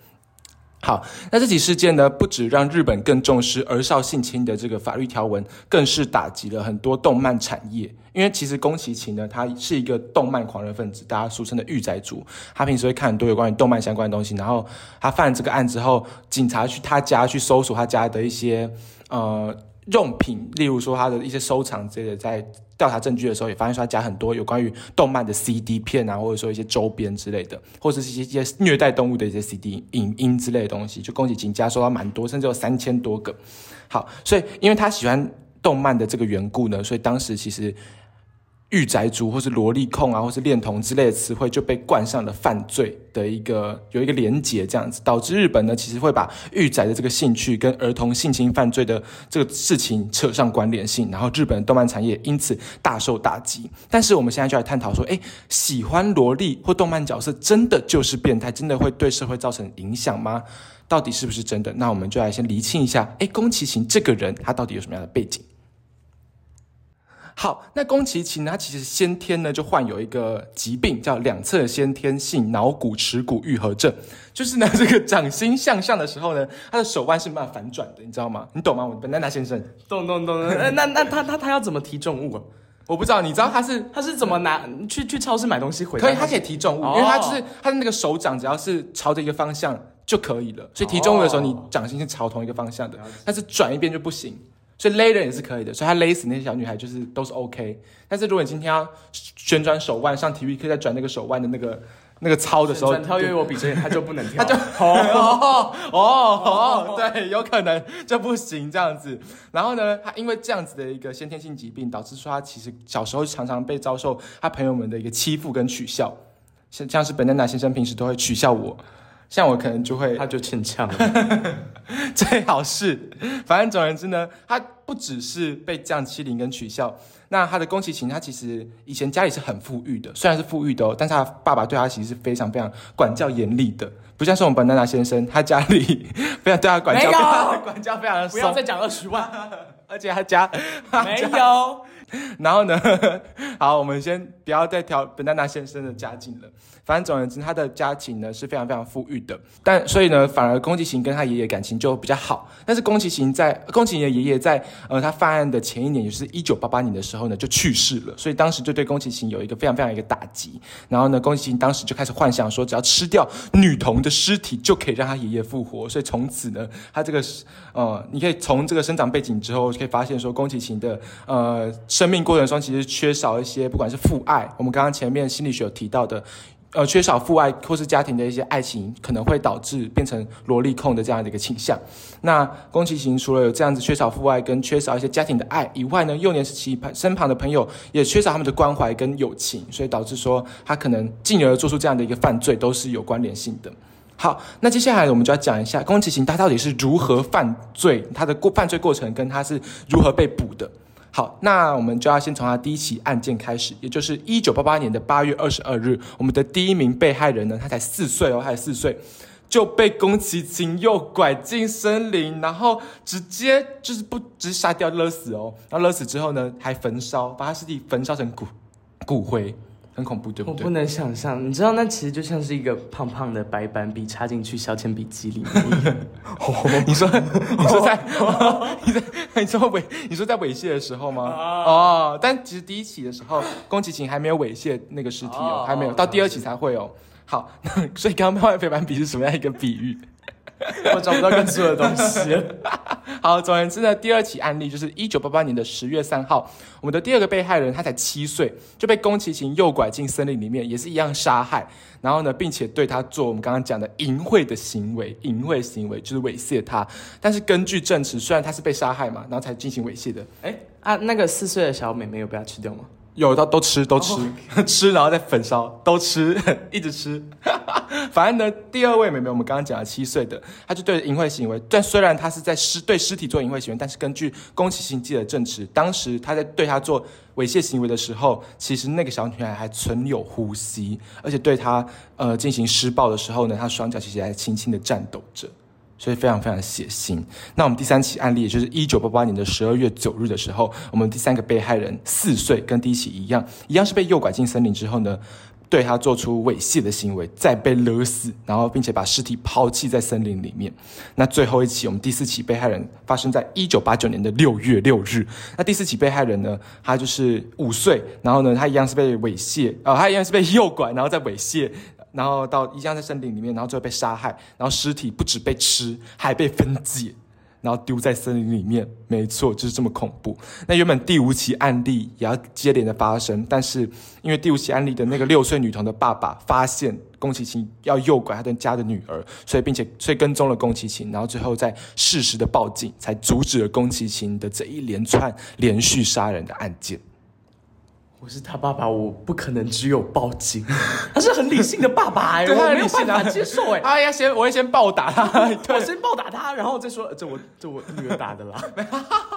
好，那这起事件呢，不止让日本更重视儿少性侵的这个法律条文，更是打击了很多动漫产业。因为其实宫崎勤呢，他是一个动漫狂热分子，大家俗称的御宅族。他平时会看很多有关于动漫相关的东西，然后他犯了这个案之后，警察去他家去搜索他家的一些呃用品，例如说他的一些收藏之类的，在调查证据的时候，也发现说他家很多有关于动漫的 CD 片啊，或者说一些周边之类的，或者是一些一些虐待动物的一些 CD 影音之类的东西，就宫崎勤家收到蛮多，甚至有三千多个。好，所以因为他喜欢动漫的这个缘故呢，所以当时其实。御宅族或是萝莉控啊，或是恋童之类的词汇就被冠上了犯罪的一个有一个连结，这样子导致日本呢其实会把御宅的这个兴趣跟儿童性侵犯罪的这个事情扯上关联性，然后日本的动漫产业因此大受打击。但是我们现在就来探讨说，哎，喜欢萝莉或动漫角色真的就是变态，真的会对社会造成影响吗？到底是不是真的？那我们就来先厘清一下，哎，宫崎勤这个人他到底有什么样的背景？好，那宫崎勤呢，他其实先天呢就患有一个疾病，叫两侧先天性脑骨耻骨愈合症，就是呢这个掌心向上的时候呢，他的手腕是没办法反转的，你知道吗？你懂吗？我本奈娜先生，懂懂懂。呃那那他他他要怎么提重物啊？我不知道，你知道他是他是怎么拿去去超市买东西回来？可以，他可以提重物，哦因为他就是他的那个手掌只要是朝着一个方向就可以了，所以提重物的时候，哦你掌心是朝同一个方向的，但是转一边就不行。所以勒人也是可以的，所以他勒死那些小女孩就是都是 OK。但是如果你今天要旋转手腕，上体育课在转那个手腕的那个那个操的时候，转跳跃我比谁他就不能跳，他就 哦哦哦，对，有可能就不行这样子。然后呢，他因为这样子的一个先天性疾病，导致说他其实小时候常常被遭受他朋友们的一个欺负跟取笑，像像是本奈娜先生平时都会取笑我，像我可能就会他就欠呛了。最好是，反正总而言之呢，他不只是被这样欺凌跟取笑，那他的宫崎勤他其实以前家里是很富裕的，虽然是富裕的哦，但是他爸爸对他其实是非常非常管教严厉的，不像是我们本娜娜先生，他家里非常对他管教，管教非常的松，不要再讲二十万，而且他家没有。然后呢，好，我们先不要再挑本丹娜先生的家境了。反正总而言之，他的家庭呢是非常非常富裕的，但所以呢，反而宫崎勤跟他爷爷感情就比较好。但是宫崎勤在宫崎勤的爷爷在呃他犯案的前一年，也就是一九八八年的时候呢就去世了，所以当时就对宫崎勤有一个非常非常一个打击。然后呢，宫崎勤当时就开始幻想说，只要吃掉女童的尸体就可以让他爷爷复活。所以从此呢，他这个呃，你可以从这个生长背景之后可以发现说，宫崎勤的呃生命过程中其实缺少一些不管是父爱，我们刚刚前面心理学有提到的。呃，缺少父爱或是家庭的一些爱情，可能会导致变成萝莉控的这样的一个倾向。那宫崎行除了有这样子缺少父爱跟缺少一些家庭的爱以外呢，幼年时期身旁的朋友也缺少他们的关怀跟友情，所以导致说他可能进而做出这样的一个犯罪，都是有关联性的。好，那接下来我们就要讲一下宫崎行他到底是如何犯罪，他的过犯罪过程跟他是如何被捕的。好，那我们就要先从他第一起案件开始，也就是一九八八年的八月二十二日，我们的第一名被害人呢，他才四岁哦，他才四岁，就被宫崎勤诱拐进森林，然后直接就是不直接杀掉勒死哦，然后勒死之后呢，还焚烧，把他尸体焚烧成骨骨灰，很恐怖，对不对我不？能想象，你知道那其实就像是一个胖胖的白板笔插进去削铅笔机里面一样。你说你说在 你在你说猥你说在猥亵的时候吗？哦，但其实第一起的时候，宫崎勤还没有猥亵那个尸体哦，哦还没有，到第二起才会哦。好，所以刚刚漫画白板笔是什么样一个比喻？我找不到更粗的东西了。好，总而言之呢，第二起案例就是一九八八年的十月三号，我们的第二个被害人他才七岁，就被宫崎勤诱拐进森林里面，也是一样杀害，然后呢，并且对他做我们刚刚讲的淫秽的行为，淫秽行为就是猥亵他。但是根据证词，虽然他是被杀害嘛，然后才进行猥亵的，哎啊，那个四岁的小美妹有被他吃掉吗？有的都吃都吃、吃，然后再焚烧，都吃，一直吃。反正呢，第二位妹妹，我们刚刚讲了七岁的，她就对淫秽行为，但虽然她是在尸对尸体做淫秽行为，但是根据宫崎勤记的证词，当时她在对她做猥亵行为的时候，其实那个小女孩还存有呼吸，而且对她呃进行施暴的时候呢，她双脚其实还轻轻的颤抖着。所以非常非常血腥。那我们第三起案例，也就是一九八八年的十二月九日的时候，我们第三个被害人四岁，跟第一起一样，一样是被诱拐进森林之后呢，对他做出猥亵的行为，再被勒死，然后并且把尸体抛弃在森林里面。那最后一起，我们第四起被害人发生在一九八九年的六月六日。那第四起被害人呢，他就是五岁，然后呢，他一样是被猥亵，呃，他一样是被诱拐，然后再猥亵。然后到一样在森林里面，然后最后被杀害，然后尸体不止被吃，还被分解，然后丢在森林里面。没错，就是这么恐怖。那原本第五起案例也要接连的发生，但是因为第五起案例的那个六岁女童的爸爸发现宫崎勤要诱拐他的家的女儿，所以并且所以跟踪了宫崎勤，然后最后在适时的报警，才阻止了宫崎勤的这一连串连续杀人的案件。我是他爸爸，我不可能只有报警。他是很理性的爸爸哎、我没有办法接受哎、他，要先我会先暴打他，我先暴打他，然后再说呃这我这我女儿打的啦。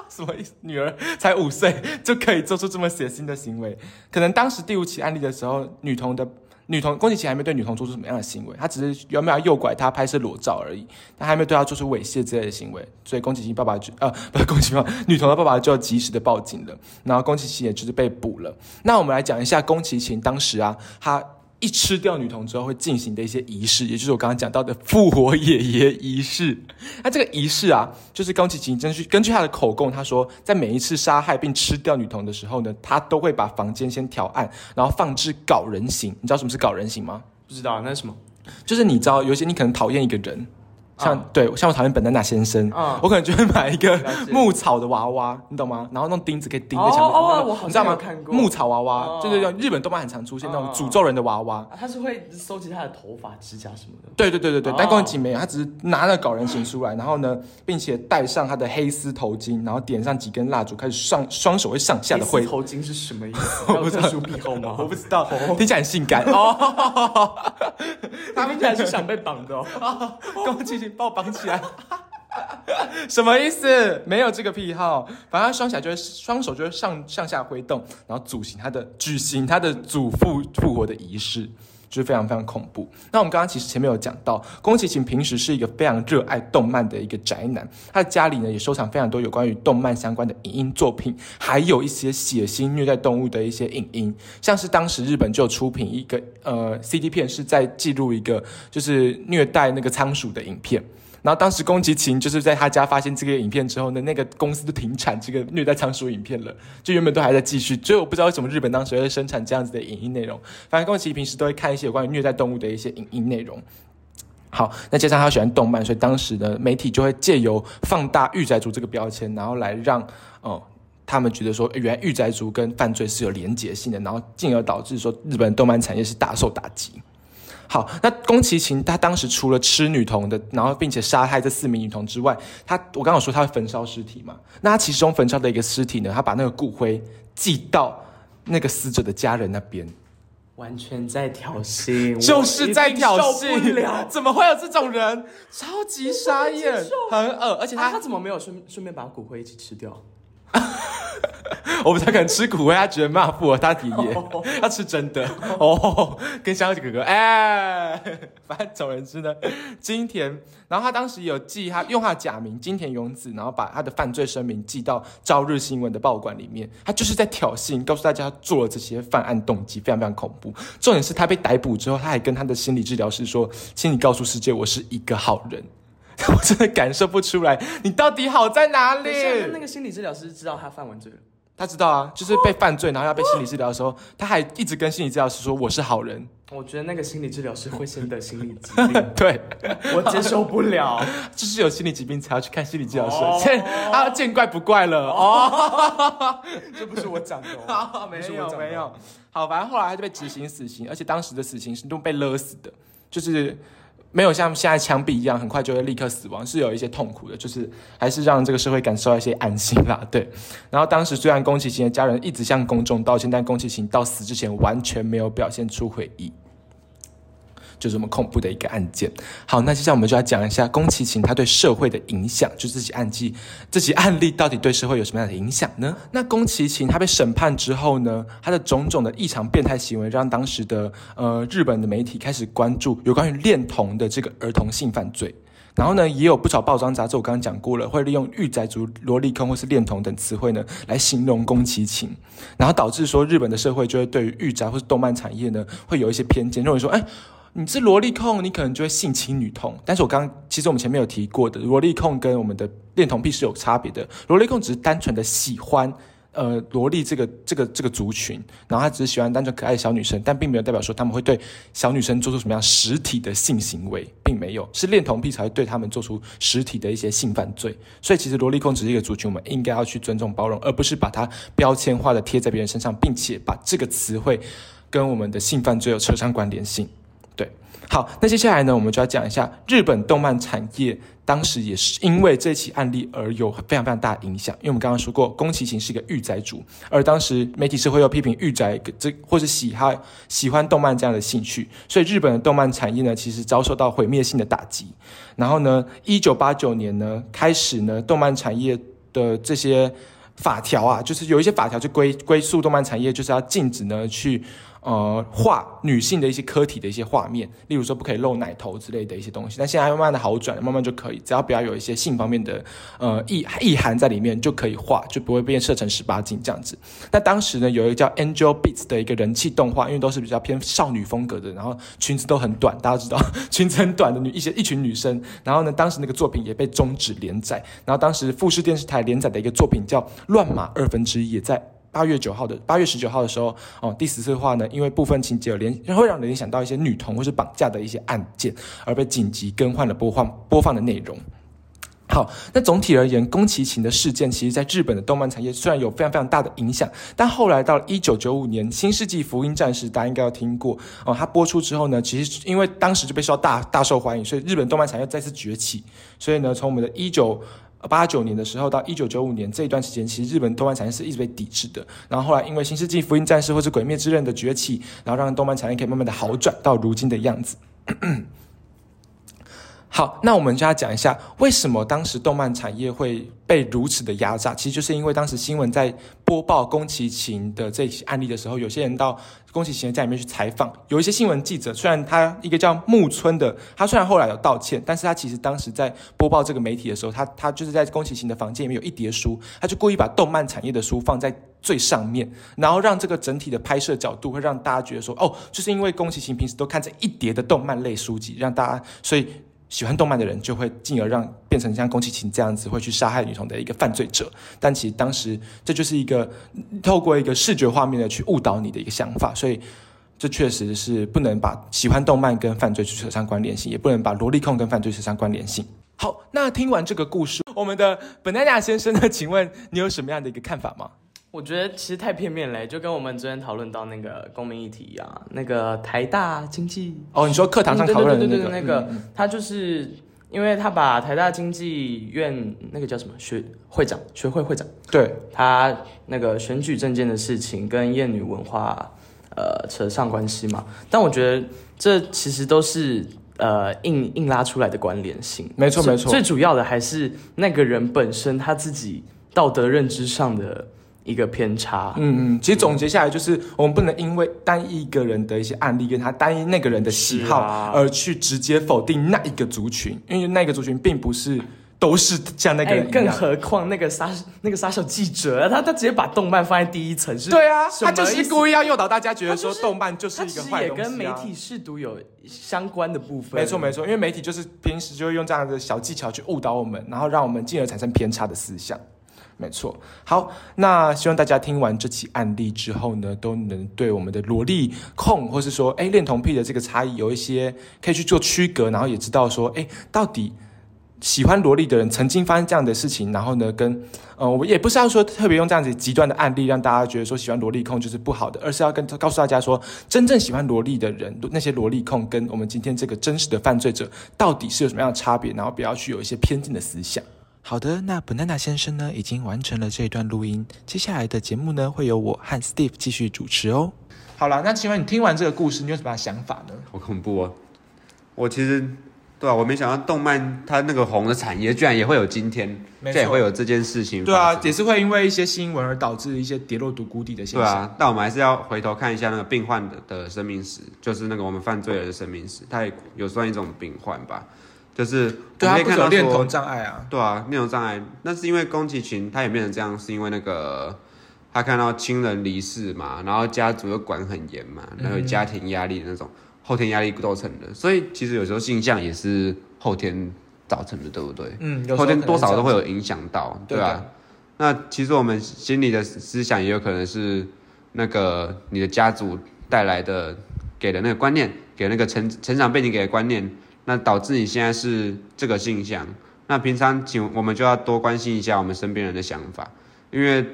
什么意思？女儿才五岁就可以做出这么血腥的行为？可能当时第五起案例的时候，女童的女童宫崎勤还没对女童做出什么样的行为，他只是原本要诱拐她拍摄裸照而已，他还没有对她做出猥亵之类的行为，所以宫崎勤爸爸就呃不是宫崎骏，女童的爸爸就及时的报警了，然后宫崎勤也就是被捕了。那我们来讲一下宫崎勤当时啊，他。一吃掉女童之后会进行的一些仪式，也就是我刚刚讲到的复活爷爷仪式。那这个仪式啊，就是宫崎勤根据根据他的口供，他说在每一次杀害并吃掉女童的时候呢，他都会把房间先调暗，然后放置搞人形。你知道什么是搞人形吗？不知道那是什么？就是你知道，有些你可能讨厌一个人。像对，像我讨厌本丹娜先生，我可能就会买一个牧草的娃娃，你懂吗？然后用钉子可以钉在墙上，你知道吗？牧草娃娃就是用日本动漫很常出现那种诅咒人的娃娃，他是会收集他的头发、指甲什么的。对对对对对，但宫崎没有，他只是拿了搞人形出来，然后呢，并且戴上他的黑丝头巾，然后点上几根蜡烛，开始上双手会上下的挥。头巾是什么意思？有特殊癖好吗？我不知道，听起来很性感哦。他听起来是想被绑的哦。宫崎把我绑起来，什么意思？没有这个癖好，反正双脚就是双手就会上上下挥动，然后举行他的举行他的祖父复活的仪式，就是非常非常恐怖。那我们刚刚其实前面有讲到，宫崎勤平时是一个非常热爱动漫的一个宅男，他的家里呢也收藏非常多有关于动漫相关的影音作品，还有一些血腥虐待动物的一些影音，像是当时日本就出品一个呃 CD 片，是在记录一个就是虐待那个仓鼠的影片。然后当时宫崎勤就是在他家发现这个影片之后呢，那个公司都停产这个虐待仓鼠影片了，就原本都还在继续。所以我不知道为什么日本当时会生产这样子的影音内容。反正宫崎平时都会看一些有关于虐待动物的一些影音内容。好，那加上他喜欢动漫，所以当时的媒体就会借由放大“御宅族”这个标签，然后来让哦他们觉得说，原来御宅族跟犯罪是有连结性的，然后进而导致说日本动漫产业是大受打击。好，那宫崎勤他当时除了吃女童的，然后并且杀害这四名女童之外，他我刚刚说他会焚烧尸体嘛？那他其中焚烧的一个尸体呢，他把那个骨灰寄到那个死者的家人那边，完全在挑衅，就是在挑衅，怎么会有这种人？超级傻眼，很恶，而且他他怎么没有顺顺便把骨灰一起吃掉？我不太可能吃苦味，他觉得骂不合他爷爷，他吃真的哦。跟香姐哥哥，哎，反正总而言之呢，金田，然后他当时有寄他用他的假名金田勇子，然后把他的犯罪声明寄到朝日新闻的报馆里面，他就是在挑衅，告诉大家做了这些犯案动机，非常非常恐怖。重点是他被逮捕之后，他还跟他的心理治疗师说：“请你告诉世界，我是一个好人。” 我真的感受不出来，你到底好在哪里？那个心理治疗师知道他犯完罪了。他知道啊，就是被犯罪，然后要被心理治疗的时候，他还一直跟心理治疗师说我是好人。我觉得那个心理治疗师会先得心理疾病，对我接受不了，就是有心理疾病才要去看心理治疗师，他见怪不怪了哦。这不是我讲的，没有没有。好，反正后来他就被执行死刑，而且当时的死刑是都被勒死的，就是。没有像现在枪毙一样，很快就会立刻死亡，是有一些痛苦的，就是还是让这个社会感受到一些安心啦。对，然后当时虽然宫崎勤的家人一直向公众道歉，但宫崎勤到死之前完全没有表现出悔意。就这么恐怖的一个案件。好，那接下来我们就要讲一下宫崎勤他对社会的影响，就这起案件，这起案例到底对社会有什么样的影响呢？那宫崎勤他被审判之后呢，他的种种的异常变态行为，让当时的呃日本的媒体开始关注有关于恋童的这个儿童性犯罪。然后呢，也有不少报章杂志，我刚刚讲过了，会利用御宅族、萝莉控或是恋童等词汇呢，来形容宫崎勤，然后导致说日本的社会就会对于御宅或是动漫产业呢，会有一些偏见，认为说，哎。你是萝莉控，你可能就会性侵女童。但是我刚其实我们前面有提过的，萝莉控跟我们的恋童癖是有差别的。萝莉控只是单纯的喜欢呃萝莉这个这个这个族群，然后他只是喜欢单纯可爱的小女生，但并没有代表说他们会对小女生做出什么样实体的性行为，并没有。是恋童癖才会对他们做出实体的一些性犯罪。所以其实萝莉控只是一个族群，我们应该要去尊重包容，而不是把它标签化的贴在别人身上，并且把这个词汇跟我们的性犯罪有扯上关联性。好，那接下来呢，我们就要讲一下日本动漫产业当时也是因为这起案例而有非常非常大的影响。因为我们刚刚说过，宫崎勤是一个御宅主，而当时媒体社会又批评御宅这或是喜欢喜欢动漫这样的兴趣，所以日本的动漫产业呢，其实遭受到毁灭性的打击。然后呢，一九八九年呢，开始呢，动漫产业的这些法条啊，就是有一些法条就归归宿动漫产业，就是要禁止呢去。呃画女性的一些科体的一些画面，例如说不可以露奶头之类的一些东西。但现在慢慢的好转，慢慢就可以，只要不要有一些性方面的呃意意涵在里面，就可以画，就不会变设成十八禁这样子。那当时呢，有一个叫 Angel Beats 的一个人气动画，因为都是比较偏少女风格的，然后裙子都很短，大家知道 裙子很短的女一些一群女生。然后呢，当时那个作品也被终止连载。然后当时富士电视台连载的一个作品叫《乱马二分之一》，也在。八月九号的八月十九号的时候，哦，第十次话呢，因为部分情节有联，会让人联想到一些女童或是绑架的一些案件，而被紧急更换了播放播放的内容。好，那总体而言，宫崎勤的事件，其实在日本的动漫产业虽然有非常非常大的影响，但后来到了一九九五年，《新世纪福音战士》，大家应该要听过哦。它播出之后呢，其实因为当时就被受到大大受欢迎，所以日本动漫产业再次崛起。所以呢，从我们的一九八九年的时候到一九九五年这一段时间，其实日本动漫产业是一直被抵制的。然后后来因为《新世纪福音战士》或是《鬼灭之刃》的崛起，然后让动漫产业可以慢慢的好转到如今的样子。好，那我们就要讲一下为什么当时动漫产业会被如此的压榨。其实就是因为当时新闻在播报宫崎勤的这些案例的时候，有些人到宫崎勤的家里面去采访，有一些新闻记者，虽然他一个叫木村的，他虽然后来有道歉，但是他其实当时在播报这个媒体的时候，他他就是在宫崎勤的房间里面有一叠书，他就故意把动漫产业的书放在最上面，然后让这个整体的拍摄角度会让大家觉得说，哦，就是因为宫崎勤平时都看这一叠的动漫类书籍，让大家所以。喜欢动漫的人就会进而让变成像宫崎勤这样子会去杀害女童的一个犯罪者，但其实当时这就是一个透过一个视觉画面的去误导你的一个想法，所以这确实是不能把喜欢动漫跟犯罪去扯上关联性，也不能把萝莉控跟犯罪扯上关联性。好，那听完这个故事，我们的本奈亚先生呢？请问你有什么样的一个看法吗？我觉得其实太片面了，就跟我们昨天讨论到那个公民议题一样，那个台大经济哦，你说课堂上讨论的那个，那个他就是因为他把台大经济院那个叫什么学会长学会会长，对。他那个选举证件的事情跟艳女文化呃扯上关系嘛，但我觉得这其实都是呃硬硬拉出来的关联性，没错没错，最主要的还是那个人本身他自己道德认知上的。一个偏差，嗯嗯，其实总结下来就是，我们不能因为单一一个人的一些案例跟他单一那个人的喜好而去直接否定那一个族群，因为那个族群并不是都是像那个人更何况那个傻那个傻小记者，他他直接把动漫放在第一层，是？对啊，他就是故意要诱导大家觉得说动漫就是一个坏东西啊。也跟媒体试读有相关的部分，没错没错，因为媒体就是平时就会用这样的小技巧去误导我们，然后让我们进而产生偏差的思想。没错，好，那希望大家听完这起案例之后呢，都能对我们的萝莉控，或是说，哎，恋童癖的这个差异有一些可以去做区隔，然后也知道说，哎，到底喜欢萝莉的人曾经发生这样的事情，然后呢，跟呃，我也不是要说特别用这样子极端的案例让大家觉得说喜欢萝莉控就是不好的，而是要跟告诉大家说，真正喜欢萝莉的人，那些萝莉控跟我们今天这个真实的犯罪者到底是有什么样的差别，然后不要去有一些偏见的思想。好的，那 banana 先生呢已经完成了这一段录音，接下来的节目呢会由我和 Steve 继续主持哦。好了，那请问你听完这个故事，你有什么想法呢？好恐怖哦！我其实对啊，我没想到动漫它那个红的产业居然也会有今天，这也会有这件事情。对啊，也是会因为一些新闻而导致一些跌落谷底的现象。对啊，但我们还是要回头看一下那个病患的的生命史，就是那个我们犯罪人的生命史，它也有算一种病患吧。就是对他有恋童障碍啊，对啊，恋童障碍，那是因为宫崎骏他也变成这样，是因为那个他看到亲人离世嘛，然后家族又管很严嘛，然后家庭压力的那种后天压力构成的，所以其实有时候性向也是后天造成的，对不对？嗯，后天多少都会有影响到，对吧？那其实我们心里的思想也有可能是那个你的家族带来的给的那个观念，给那个成成长背景给的观念。那导致你现在是这个现象，那平常请我们就要多关心一下我们身边人的想法，因为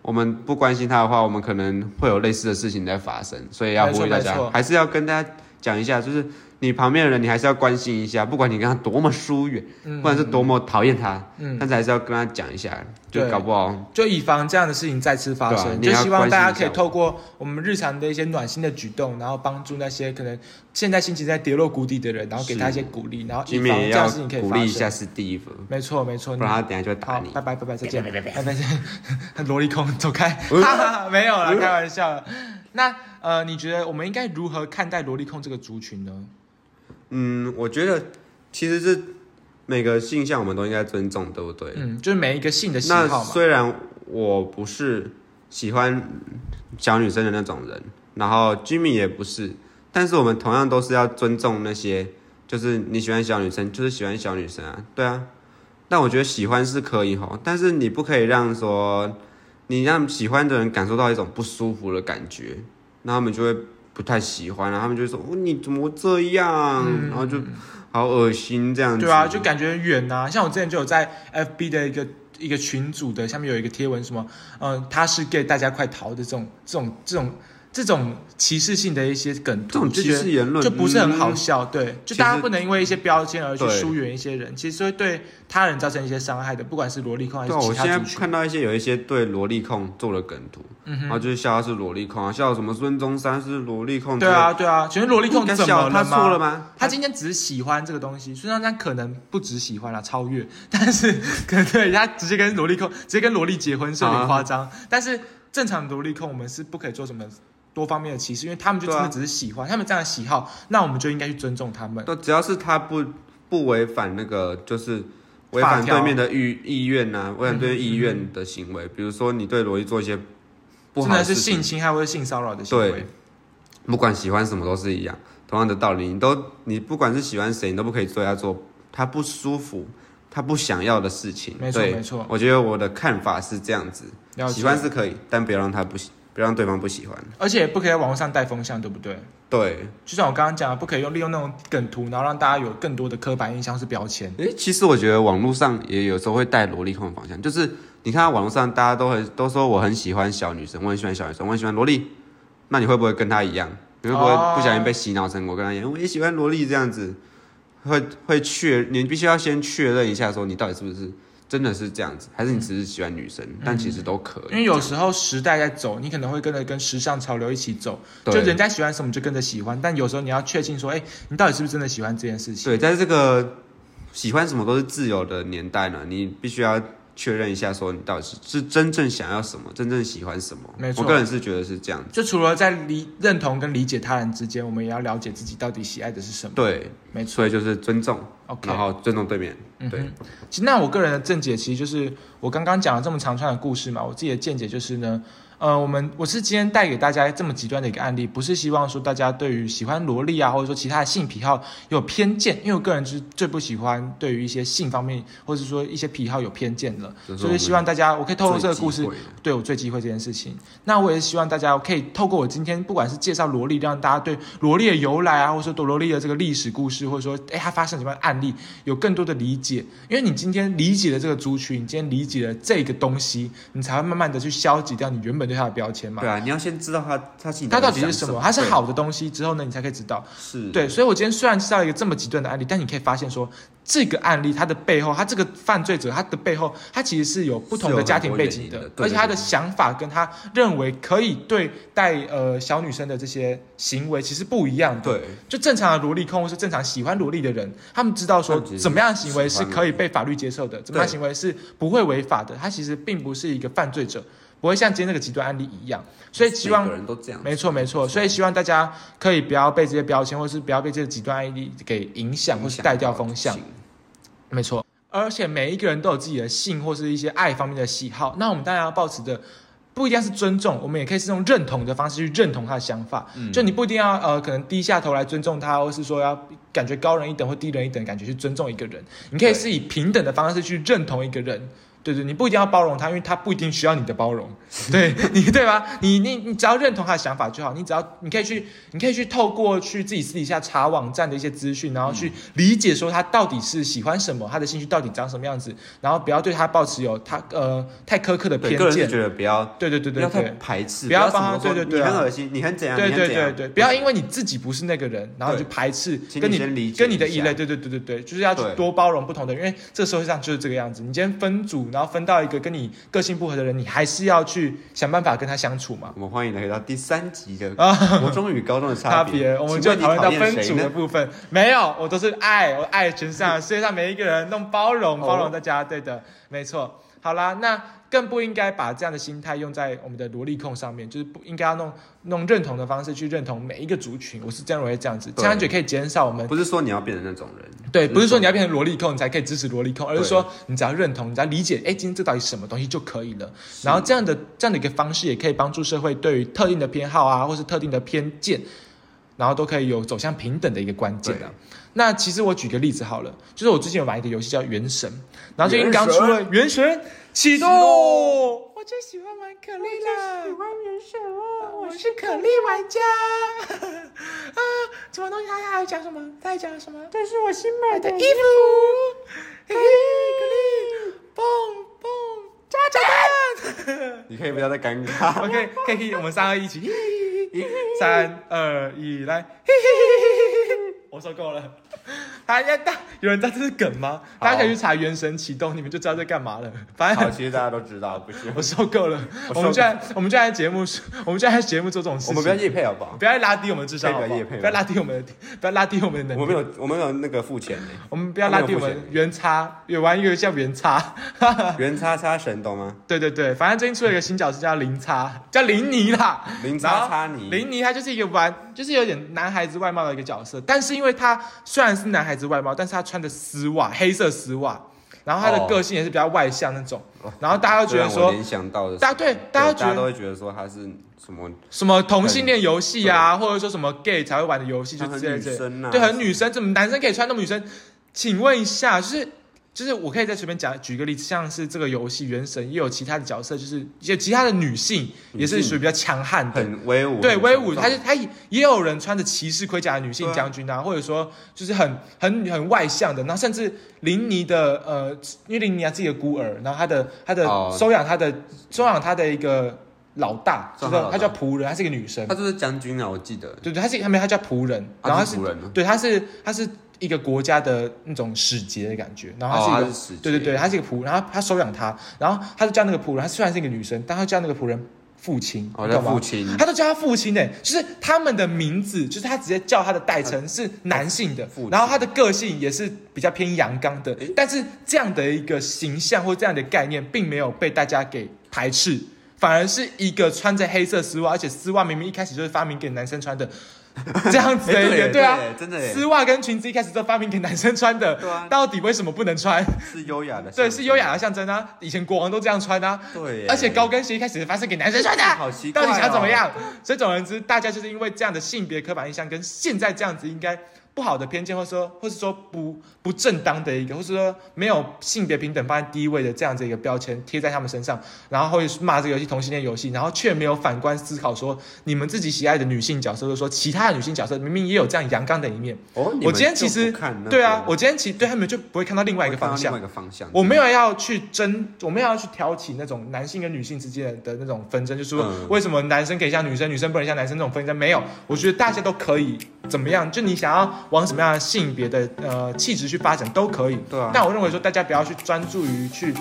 我们不关心他的话，我们可能会有类似的事情在发生，所以要呼吁大家，还是要跟大家讲一下，就是。你旁边的人，你还是要关心一下，不管你跟他多么疏远，不管是多么讨厌他，但是还是要跟他讲一下，就搞不好，就以防这样的事情再次发生。就希望大家可以透过我们日常的一些暖心的举动，然后帮助那些可能现在心情在跌落谷底的人，然后给他一些鼓励，然后以防这样的事情可以发生。鼓励一下是第一分，没错没错，不然他等下就会打你。拜拜拜拜，再见，拜拜拜拜，萝莉控走开，哈哈，没有了，开玩笑。那呃，你觉得我们应该如何看待萝莉控这个族群呢？嗯，我觉得其实是每个性向我们都应该尊重，对不对？嗯，就是每一个性的喜那好嘛。虽然我不是喜欢小女生的那种人，然后 Jimmy 也不是，但是我们同样都是要尊重那些，就是你喜欢小女生，就是喜欢小女生啊，对啊。但我觉得喜欢是可以吼，但是你不可以让说你让喜欢的人感受到一种不舒服的感觉，那他们就会不太喜欢，然后他们就会说哦你怎么这样，然后就好恶心这样子。对啊，就感觉很远呐、像我之前就有在 FB 的一个一个群组的下面有一个贴文，什么，嗯、他是 gay，大家快逃的这种这种这种这种歧视性的一些梗图，这种歧视言论就不是很好嗯笑。对，就大家不能因为一些标签而去疏远一些人，其实会对他人造成一些伤害的，不管是萝莉控还是对啊，我现在。看到一些有一些对萝莉控做了梗图，嗯然后就是笑他是萝莉控啊，笑什么孙中山是萝莉控，对啊，，对啊，请问萝莉控怎么了笑他错了吗？吗？他今天只是喜欢这个东西，孙中山可能不只喜欢啦，超越，但是 可能对他直接跟萝莉控，直接跟萝莉结婚是有点夸张。但是正常萝莉控，我们是不可以做什么多方面的歧视，因为他们就真的只是喜欢，他们这样的喜好，那我们就应该去尊重他们。都只要是他不不违反那个就是违反对面的意意愿呐、违反对面意愿的行为，比如说你对罗伊做一些不真的是性侵害或者性骚扰的行为对。不管喜欢什么都是一样，同样的道理，你都你不管是喜欢谁，你都不可以对他做他不舒服、他不想要的事情。没错没错我觉得我的看法是这样子，喜欢是可以，但不要让他不喜，不要让对方不喜欢。而且也不可以在网络上带风向，对不对？对，就像我刚刚讲的，不可以用利用那种梗图，然后让大家有更多的刻板印象是标签。诶，其实我觉得网络上也有时候会带萝莉控的方向，就是你看到网络上大家都很都说我很喜欢小女生，我很喜欢小女生，我很喜欢萝莉，那你会不会跟她一样？你会不会哦不小心被洗脑成我跟她一样？我也喜欢萝莉这样子，会会确，你必须要先确认一下，说你到底是不是真的是这样子，还是你只是喜欢女生？但其实都可以，因为有时候时代在走，你可能会跟着跟时尚潮流一起走，就人家喜欢什么就跟着喜欢。但有时候你要确信说，哎，你到底是不是真的喜欢这件事情？对，在这个喜欢什么都是自由的年代呢，你必须要确认一下，说你到底是是真正想要什么，真正喜欢什么。没错我个人是觉得是这样子。就除了在理认同跟理解他人之间，我们也要了解自己到底喜爱的是什么。对，没错所以就是尊重，，OK 然。后尊重对面。对其实那我个人的见解其实就是我刚刚讲了这么长串的故事嘛，我自己的见解就是呢，呃，我们我是今天带给大家这么极端的一个案例，不是希望说大家对于喜欢萝莉啊，或者说其他的性癖好有偏见，因为我个人就是最不喜欢对于一些性方面或者说一些癖好有偏见的，所以希望大家我可以透过这个故事对我最忌讳这件事情。那我也希望大家可以透过我今天不管是介绍萝莉，让大家对萝莉的由来啊，或者说对萝莉的这个历史故事，或者说哎它发生什么样的案例，有更多的理解。因为你今天理解了这个族群，你今天理解了这个东西，你才会慢慢的去消解掉你原本对他的标签嘛。对啊，你要先知道他他是他到底是什么？他是好的东西之后呢，你才可以知道。是，对，所以我今天虽然知道一个这么极端的案例，但你可以发现说，这个案例它的背后，他这个犯罪者他的背后，他其实是有不同的家庭背景的而且他的想法跟他认为可以对待呃小女生的这些行为其实不一样的。对，就正常的萝莉控或是正常喜欢萝莉的人，他们知道说怎么样的行为是可以被法律接受的，怎么样行为是不会违法的，他其实并不是一个犯罪者，不会像今天这个极端案例一样。所以希望每个人都这样，没错，没错。所以希望大家可以不要被这些标签，或是不要被这个极端案例给影响，或是带掉风向。没错。而且每一个人都有自己的性或是一些爱方面的喜好，那我们当然要保持着。不一定要是尊重，我们也可以是用认同的方式去认同他的想法。嗯就你不一定要呃，可能低下头来尊重他，或是说要感觉高人一等或低人一等的感觉去尊重一个人。你可以是以平等的方式去认同一个人。对对，你不一定要包容他，因为他不一定需要你的包容，对你对吧？你你你只要认同他的想法就好，你只要你可以去，你可以去透过去自己私底下查网站的一些资讯，然后去理解说他到底是喜欢什么，他的兴趣到底长什么样子，然后不要对他抱持有他呃太苛刻的对，偏见。觉得不要对对对不要太对对。排斥，不要帮他对对对啊你很恶心，你很怎样，对对对对，不要因为你自己不是那个人，然后你就排斥跟你跟你的异类，对对对对对，就是要去多包容不同的人，因为这个社会上就是这个样子。你今天分组，然后分到一个跟你个性不合的人，你还是要去想办法跟他相处嘛。我们欢迎来到第三集的啊国中与高中的差差别，我们就讨论到分组的？部分。没有，我都是爱，我爱全世界 世界上每一个人，弄包容，哦包容大家。对的，没错。好啦，那更不应该把这样的心态用在我们的萝莉控上面，就是不应该要弄弄认同的方式去认同每一个族群。我是这样认为，这样子，这样就可以减少我们不是说你要变成那种人，对，不是说你要变。成萝莉控你才可以支持萝莉控，而是说你只要认同，你只要理解，哎，今天这到底什么东西就可以了。然后这样的这样的一个方式，也可以帮助社会对于特定的偏好啊，或是特定的偏见，然后都可以有走向平等的一个关键啊。那其实我举个例子好了，就是我最近有玩一个游戏叫《原神》，然后最近刚出了《原神》启动，我最喜欢玩可丽了，喜欢原神哦，我是可丽玩家啊！什么东西？他还要讲什么？他在讲什么？这是我新买的衣服，嘿嘿，可丽，蹦蹦，炸弹。你可以不要再尴尬。OK，可以，我们三二一起，三二一，来，嘿嘿嘿，我说够了。大家大有人知道这是梗吗？大家可以去查《原神启动》，你们就知道在干嘛了。反好，正其实大家都知道，不是？我受够了。我们就在我们就在节目，我们就在节目做这种事情。我们不要夜配好不好？不要拉低我们的智商好不好，不要业配不要拉低我们的，不要拉低我们的能力。我们有我们有那个付钱的，我们不要拉低我们原差，有玩一个叫原差。原叉叉神懂吗？对对对，反正最近出了一个新角色叫林叉，叫林尼啦。零叉叉尼，林尼他就是一个玩，就是有点男孩子外貌的一个角色，但是因为他虽然是男孩子外貌，但是他穿的丝袜，黑色丝袜，然后他的哦个性也是比较外向那种，然后大家都觉得说联想到的，大家对大家对觉得都会觉得说他是什么什么同性恋游戏啊，或者说什么 gay 才会玩的游戏，就很之类的，女生啊，对，很女生，怎么男生可以穿那么女生？请问一下，就是。就是我可以再随便讲举个例子，像是这个游戏《原神》也有其他的角色，就是有其他的女性也是属于比较强悍的，很威武，对，威武，强壮。他就他也也有人穿着骑士盔甲的女性将军啊，或者说就是很很很外向的，然后甚至林尼的呃，因为林尼啊自己的孤儿，然后他的他的哦收养他的收养他的一个老大，就收养他叫仆人，她是一个女生。他，就是将军啊，我记得，对对，她是他没有他叫仆人，然后他是对他是他是一个国家的那种使节的感觉，然后他是一个对对对，他是一个仆，然后他收养他，然后他就叫那个仆人，他虽然是一个女生，但他叫那个仆人父亲，哦，叫你懂吗父亲，他都叫他父亲呢，就是他们的名字，就是他直接叫他的代称是男性的然后他的个性也是比较偏阳刚的，但是这样的一个形象或这样的概念，并没有被大家给排斥，反而是一个穿着黑色丝袜，而且丝袜明明一开始就是发明给男生穿的，这样子的一个，诶对对啊对，真的丝袜跟裙子一开始都发明给男生穿的，啊到底为什么不能穿？是优雅的，对，是优雅的，象征啊，以前国王都这样穿啊，对，而且高跟鞋一开始是发生给男生穿的。好奇怪哦，到底想怎么样？所以总而言之，大家就是因为这样的性别刻板印象，跟现在这样子应该不好的偏见，或者说，或是说不不正当的一个，或是说没有性别平等放在第一位的这样子一个标签贴在他们身上，然后会骂这个游戏同性恋游戏，然后却没有反观思考说，你们自己喜爱的女性角色，或者说其他的女性角色，明明也有这样阳刚的一面。哦，我今天其实对啊，我今天其实对他们就不会看到另外一个方向。我没有要去争，我没有要去挑起那种男性跟女性之间的那种纷争，就是说为什么男生可以像女生，女生不能像男生这种纷争没有。我觉得大家都可以怎么样，就你想要往什么样的性别的呃气质去发展都可以。对啊但我认为说大家不要去专注于去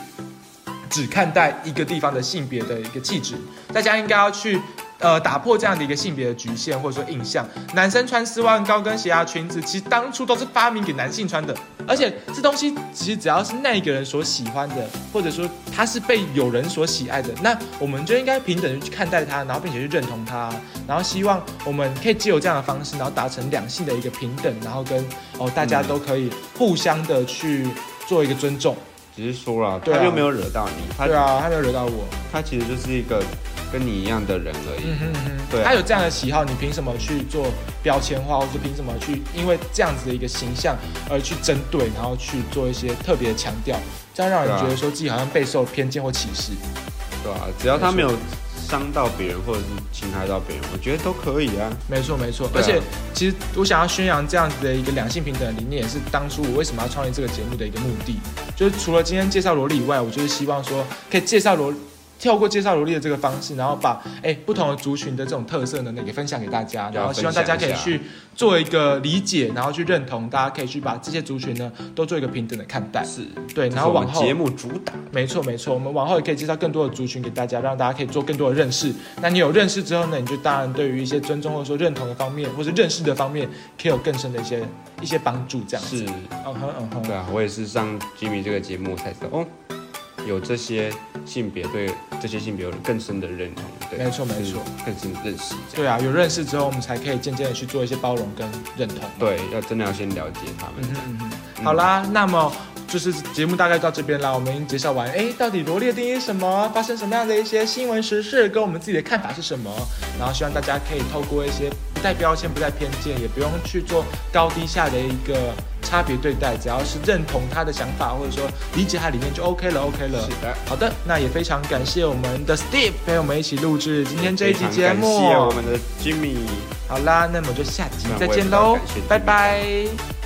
只看待一个地方的性别的一个气质，大家应该要去。呃，打破这样的一个性别的局限或者说印象，男生穿丝袜、高跟鞋啊、裙子，其实当初都是发明给男性穿的。而且这东西其实只要是那一个人所喜欢的，或者说他是被有人所喜爱的，那我们就应该平等的去看待他，然后并且去认同他，然后希望我们可以借由这样的方式，然后达成两性的一个平等，然后跟哦大家都可以互相的去做一个尊重。只是说了，他又没有惹到你，他对啊，他没有惹到我。他其实就是一个跟你一样的人而已。嗯哼对啊他有这样的喜好，你凭什么去做标签化，或者凭什么去因为这样子的一个形象而去针对，然后去做一些特别的强调，这样让人觉得说自己好像备受偏见或歧视。对啊，只要他没有伤到别人或者是侵害到别人，我觉得都可以啊。没错没错，啊而且其实我想要宣扬这样子的一个两性平等的理念，也是当初我为什么要创立这个节目的一个目的。就是除了今天介绍萝莉以外，我就是希望说可以介绍萝。透过介绍萝莉的这个方式，然后把哎不同的族群的这种特色呢，给分享给大家，然后希望大家可以去做一个理解，然后去认同，大家可以去把这些族群呢都做一个平等的看待。是，对，然后往后节目主打。没错没错，我们往后也可以介绍更多的族群给大家，让大家可以做更多的认识。那你有认识之后呢，你就当然对于一些尊重或者说认同的方面，或者认识的方面，可以有更深的一些一些帮助。这样子，是，嗯哼嗯哼，对啊，我也是上 Jimmy 这个节目才知道，哦，有这些性别对这些性别有更深的认同，对，没错没错。更深的认识，对啊，有认识之后，我们才可以渐渐的去做一些包容跟认同。对，要真的要先了解他们嗯，哼。嗯，好啦，那么就是节目大概到这边啦，我们已经介绍完，哎，到底萝莉的定义什么？发生什么样的一些新闻时事，跟我们自己的看法是什么？然后希望大家可以透过一些不带标签、不带偏见，也不用去做高低下的一个差别对待，只要是认同他的想法，或者说理解他理念就 OK 了，OK 了。是的。好的，那也非常感谢我们的 Steve 陪我们一起录制今天这一集节目。感谢我们的 Jimmy。好啦，那么就下集再见喽拜拜。